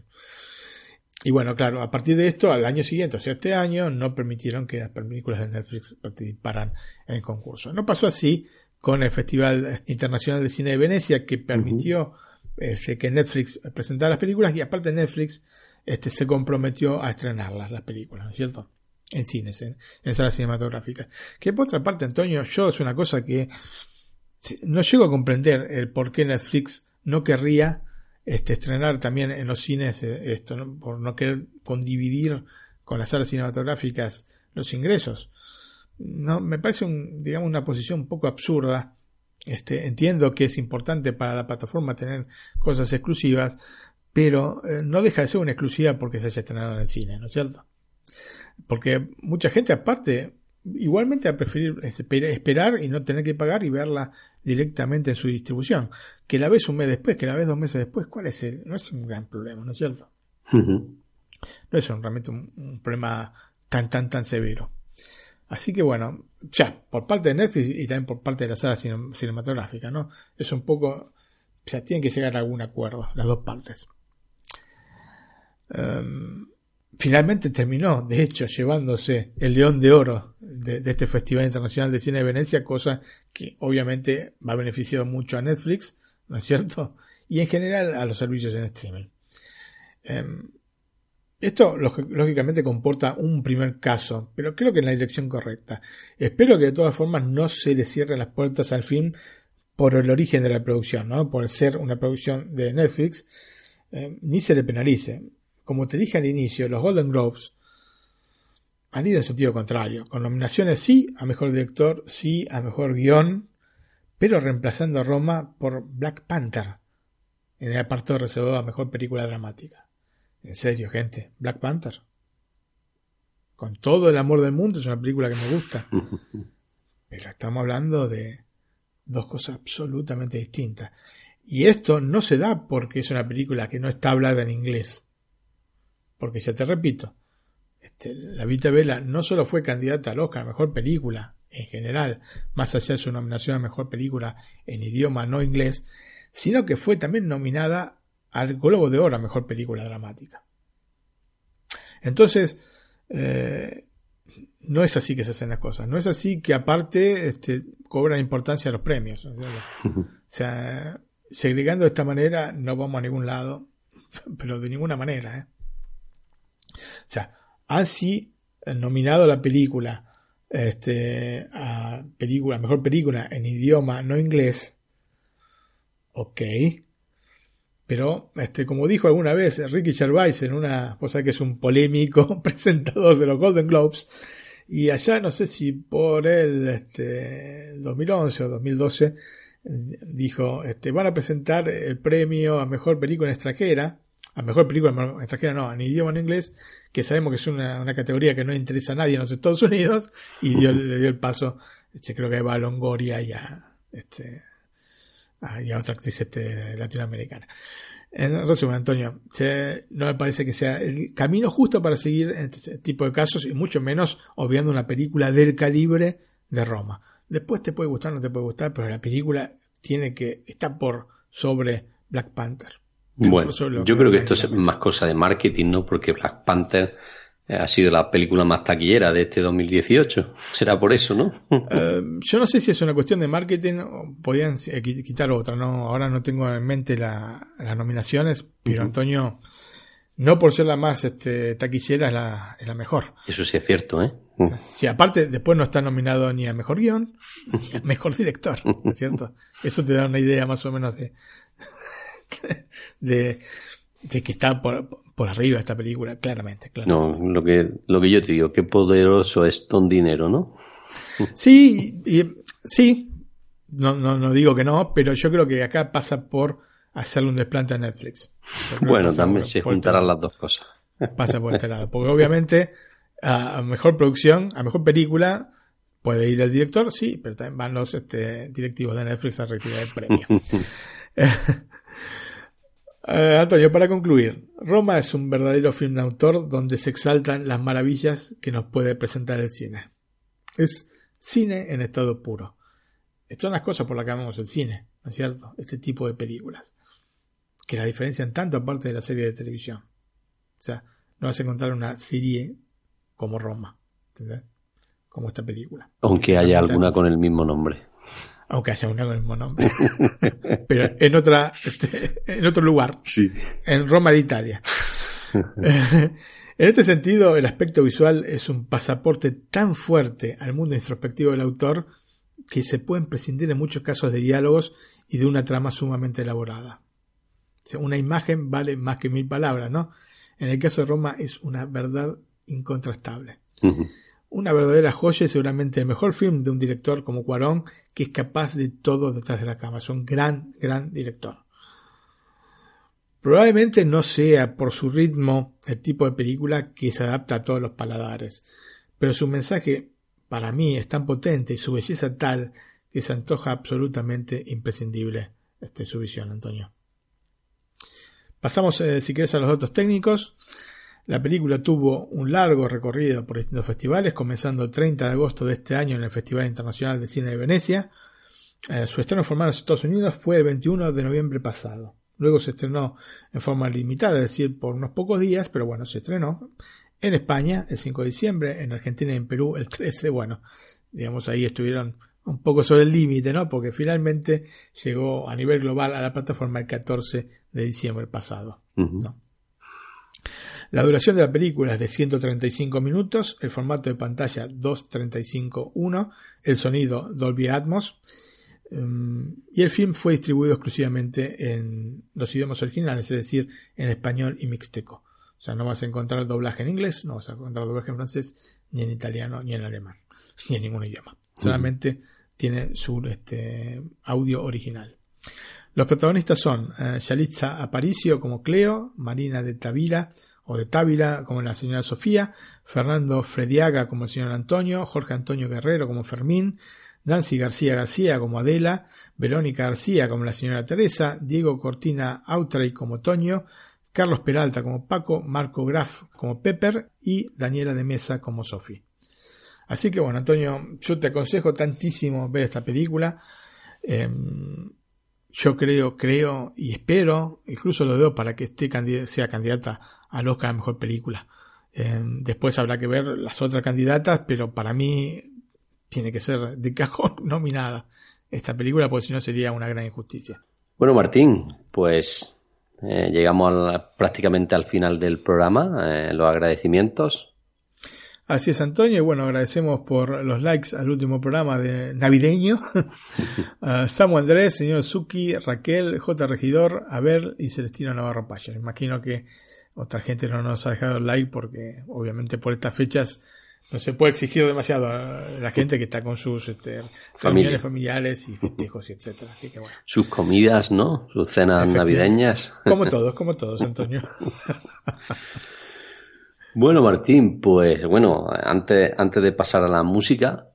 Y bueno, claro, a partir de esto, al año siguiente, o sea, este año, no permitieron que las películas de Netflix participaran en el concurso. No pasó así con el Festival Internacional de Cine de Venecia, que permitió este, que Netflix presentara las películas y aparte Netflix este, se comprometió a estrenarlas, las películas, ¿no es cierto? En cines, en, en salas cinematográficas. Que por otra parte, Antonio, yo es una cosa que no llego a comprender el por qué Netflix no querría este, estrenar también en los cines eh, esto, por no querer condividir con las salas cinematográficas los ingresos. No, me parece un, digamos, una posición un poco absurda. Este, entiendo que es importante para la plataforma tener cosas exclusivas, pero eh, no deja de ser una exclusiva porque se haya estrenado en el cine, ¿no es cierto? Porque mucha gente aparte igualmente a preferir esperar y no tener que pagar y verla directamente en su distribución. Que la ves un mes después, que la ves dos meses después, ¿cuál es el? No es un gran problema, ¿no es cierto? No es realmente un, problema tan, tan, tan severo. Así que bueno, ya, por parte de Netflix y también por parte de la sala cinematográfica, ¿no? Es un poco, o sea, tienen que llegar a algún acuerdo, las dos partes. Em, finalmente terminó, de hecho, llevándose el León de Oro de, este Festival Internacional de Cine de Venecia, cosa que obviamente va a beneficiar mucho a Netflix, ¿no es cierto? Y en general a los servicios en streaming. Em, esto lógicamente comporta un primer caso, pero creo que en la dirección correcta. Espero que de todas formas no se le cierren las puertas al film por el origen de la producción, ¿no? por ser una producción de Netflix, em, ni se le penalice como te dije al inicio, los Golden Globes han ido en sentido contrario, con nominaciones sí a mejor director, sí a mejor guion, pero reemplazando a Roma por Black Panther en el apartado reservado a mejor película dramática. En serio, gente, Black Panther. Con todo el amor del mundo es una película que me gusta. Pero estamos hablando de dos cosas absolutamente distintas. Y esto no se da porque es una película que no está hablada en inglés. Porque ya te repito, este, La Vita Vela no solo fue candidata al Oscar a Mejor Película en general, más allá de su nominación a Mejor Película en idioma no inglés, sino que fue también nominada al Globo de Oro a Mejor Película Dramática. Entonces, eh, no es así que se hacen las cosas, no es así que aparte este, cobran importancia los premios. O sea, segregando de esta manera no vamos a ningún lado, pero de ninguna manera. ¿eh? O sea, así nominado la película este, a película, mejor película en idioma no inglés, ok. Pero, este, como dijo alguna vez Ricky Gervais en una cosa que es un polémico presentador de los Golden Globes, y allá no sé si por el este, 2011 o 2012 dijo, este, van a presentar el premio a mejor película extranjera a mejor película extranjera, no, en idioma en inglés, que sabemos que es una, categoría que no interesa a nadie en los Estados Unidos, y le dio el paso, este, creo que va a Longoria y a, este, y a otra actriz este, latinoamericana. En resumen, Antonio, no me parece que sea el camino justo para seguir este tipo de casos, y mucho menos obviando una película del calibre de Roma. Después te puede gustar, no te puede gustar, pero la película tiene que, está por sobre Black Panther. Bueno, yo creo que esto es más cosa de marketing, ¿no? Porque Black Panther eh, ha sido la película más taquillera de este 2018. Será por eso, ¿no? Eh, yo no sé si es una cuestión de marketing o podían eh, quitar otra, ¿no? Ahora no tengo en mente las nominaciones, pero Antonio, no por ser la más este, taquillera, es la, es la mejor. Eso sí es cierto, ¿eh? Sí, aparte, después no está nominado ni a mejor guion, ni a mejor director, es cierto? Eso te da una idea más o menos de, de, que está por, por, arriba esta película, claramente, No, lo que, lo que yo te digo, qué poderoso es Don Dinero, ¿no? Sí, y, sí, no, no, no digo que no, pero yo creo que acá pasa por hacerle un desplante a Netflix. Bueno, también se juntarán este las dos cosas. Pasa por este lado, porque obviamente a, mejor producción, a mejor película, puede ir el director, sí, pero también van los este, directivos de Netflix a retirar el premio. Eh, Antonio, para concluir, Roma es un verdadero film de autor donde se exaltan las maravillas que nos puede presentar el cine. Es cine en estado puro. Estas son las cosas por las que amamos el cine, ¿no es cierto? Este tipo de películas. Que la diferencian tanto aparte de la serie de televisión. O sea, no vas a encontrar una serie como Roma, ¿entendés? Como esta película. Aunque haya alguna con el mismo nombre aunque haya una con el mismo nombre, pero en otra, en otro lugar, sí. en Roma de Italia. en este sentido, el aspecto visual es un pasaporte tan fuerte al mundo introspectivo del autor que se pueden prescindir en muchos casos de diálogos y de una trama sumamente elaborada. una imagen vale más que mil palabras, ¿no? En el caso de Roma es una verdad incontrastable. Una verdadera joya y seguramente el mejor film de un director como Cuarón que es capaz de todo detrás de la cámara. Es un gran, gran director. Probablemente no sea por su ritmo el tipo de película que se adapta a todos los paladares, pero su mensaje para mí es tan potente y su belleza tal que se antoja absolutamente imprescindible este, su visión, Antonio. Pasamos, eh, si quieres, a los datos técnicos. La película tuvo un largo recorrido por distintos festivales, comenzando el 30 de agosto de este año en el Festival Internacional de Cine de Venecia. Eh, su estreno formal en los Estados Unidos fue el 21 de noviembre pasado. Luego se estrenó en forma limitada, es decir, por unos pocos días, pero bueno, se estrenó en España el 5 de diciembre, en Argentina y en Perú el 13. Bueno, digamos ahí estuvieron un poco sobre el límite, ¿no? Porque finalmente llegó a nivel global a la plataforma el 14 de diciembre pasado. La duración de la película es de 135 minutos, el formato de pantalla 2.35.1, el sonido Dolby Atmos em, y el film fue distribuido exclusivamente en los idiomas originales, es decir, en español y mixteco. O sea, no vas a encontrar doblaje en inglés, no vas a encontrar doblaje en francés, ni en italiano, ni en alemán, ni en ningún idioma. Solamente tiene su este, audio original. Los protagonistas son eh, Yalitza Aparicio como Cleo, Marina de Tavila o de Távila como la señora Sofía, Fernando Frediaga como el señor Antonio, Jorge Antonio Guerrero como Fermín, Nancy García García como Adela, Verónica García como la señora Teresa, Diego Cortina Autray como Toño, Carlos Peralta como Paco, Marco Graf como Pepper y Daniela de Mesa como Sofi. Así que bueno, Antonio, yo te aconsejo tantísimo ver esta película. Em, yo creo, creo y espero, incluso lo veo para que esté sea candidata al Oscar a Mejor Película. Em, después habrá que ver las otras candidatas, pero para mí tiene que ser de cajón nominada esta película, porque si no sería una gran injusticia. Bueno, Martín, pues eh, llegamos prácticamente al final del programa. Eh, los agradecimientos. Así es, Antonio. Y bueno, agradecemos por los likes al último programa de navideño. uh, Samu Andrés, señor Suki, Raquel, J. Regidor, Abel y Celestino Navarro Paya. Imagino que otra gente no nos ha dejado like porque obviamente por estas fechas no se puede exigir demasiado a la gente que está con sus este, reuniones familiares y festejos y etcétera. Así que bueno. Sus comidas, ¿no? Sus cenas navideñas. Como todos, como todos, Antonio. Bueno, Martín, pues bueno, antes, antes de pasar a la música,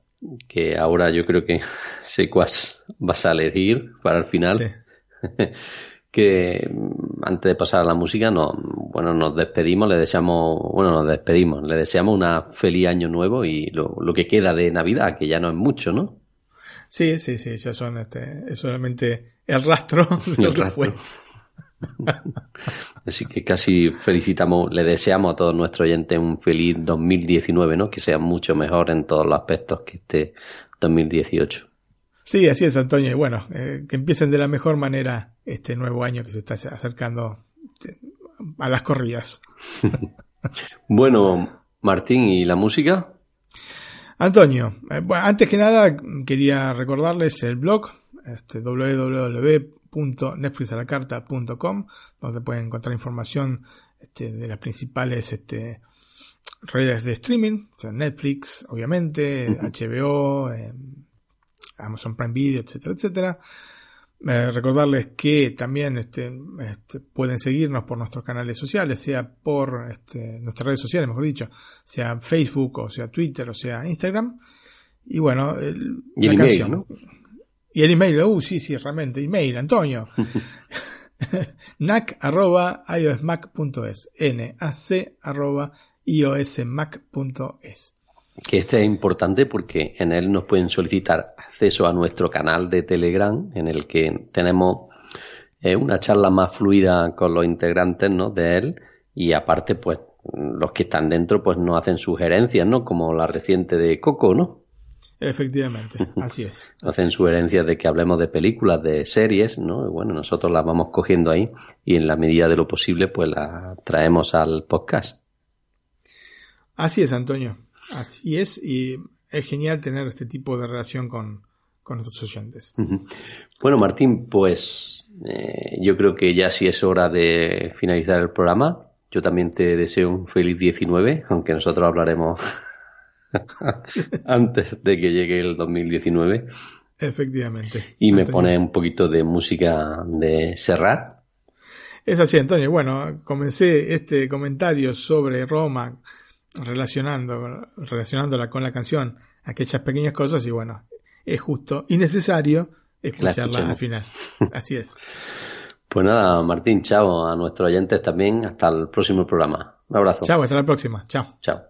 que ahora yo creo que sé cuál vas a elegir para el final, que antes de pasar a la música, no, bueno, nos despedimos, le deseamos, bueno, nos despedimos, le deseamos una feliz año nuevo y lo, lo que queda de Navidad, que ya no es mucho, ¿no? Sí, sí, sí, ya son, este, es solamente el rastro de lo que fue. Así que casi felicitamos, le deseamos a todos nuestros oyentes un feliz 2019, ¿no? Que sea mucho mejor en todos los aspectos que este 2018. Sí, así es, Antonio. Y bueno, eh, que empiecen de la mejor manera este nuevo año que se está acercando este, a las corridas. bueno, Martín, ¿y la música? Antonio, eh, bueno, antes que nada quería recordarles el blog este, www www.netflixalacarta.com donde pueden encontrar información este, de las principales este, redes de streaming, o sea, Netflix, obviamente, HBO, eh, Amazon Prime Video, etcétera, etcétera. Eh, recordarles que también este, este, pueden seguirnos por nuestros canales sociales, sea por este, nuestras redes sociales, mejor dicho, sea Facebook, o sea Twitter, o sea Instagram. Y bueno, el, la canción, ¿no? Y el email, uh, sí, sí, realmente, email, Antonio. nac arroba iosmac.es. N-A-C arroba iosmac.es. Que este es importante porque en él nos pueden solicitar acceso a nuestro canal de Telegram, en el que tenemos eh, una charla más fluida con los integrantes ¿no? de él. Y aparte, pues, los que están dentro, pues nos hacen sugerencias, ¿no? Como la reciente de Coco, ¿no? Efectivamente, así es. Hacen sugerencias de que hablemos de películas, de series, ¿no? Y bueno, nosotros las vamos cogiendo ahí y en la medida de lo posible, pues las traemos al podcast. Así es, Antonio. Así es, y es genial tener este tipo de relación con, con nuestros oyentes. Bueno, Martín, pues eh, yo creo que ya sí es hora de finalizar el programa. Yo también te deseo un feliz 19, aunque nosotros hablaremos antes de que llegue el 2019. Efectivamente. Y me Antonio. pone un poquito de música de Serrat. Es así, Antonio. Bueno, comencé este comentario sobre Roma relacionando, relacionándola con la canción, aquellas pequeñas cosas, y bueno, es justo y necesario escucharla escuchemos. al final. Así es. Pues nada, Martín, chao a nuestros oyentes también. Hasta el próximo programa. Un abrazo. Chao, hasta la próxima. Chao. Chao.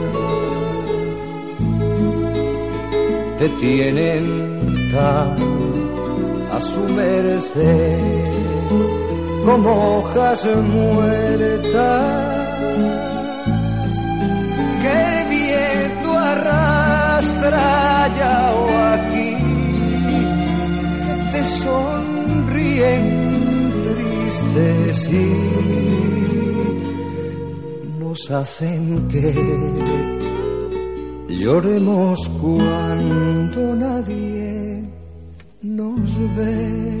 Te tienen tan a su merced como hojas muertas que el viento arrastra allá o aquí que te sonríen tristes y nos hacen que lloremos cuando nadie nos ve.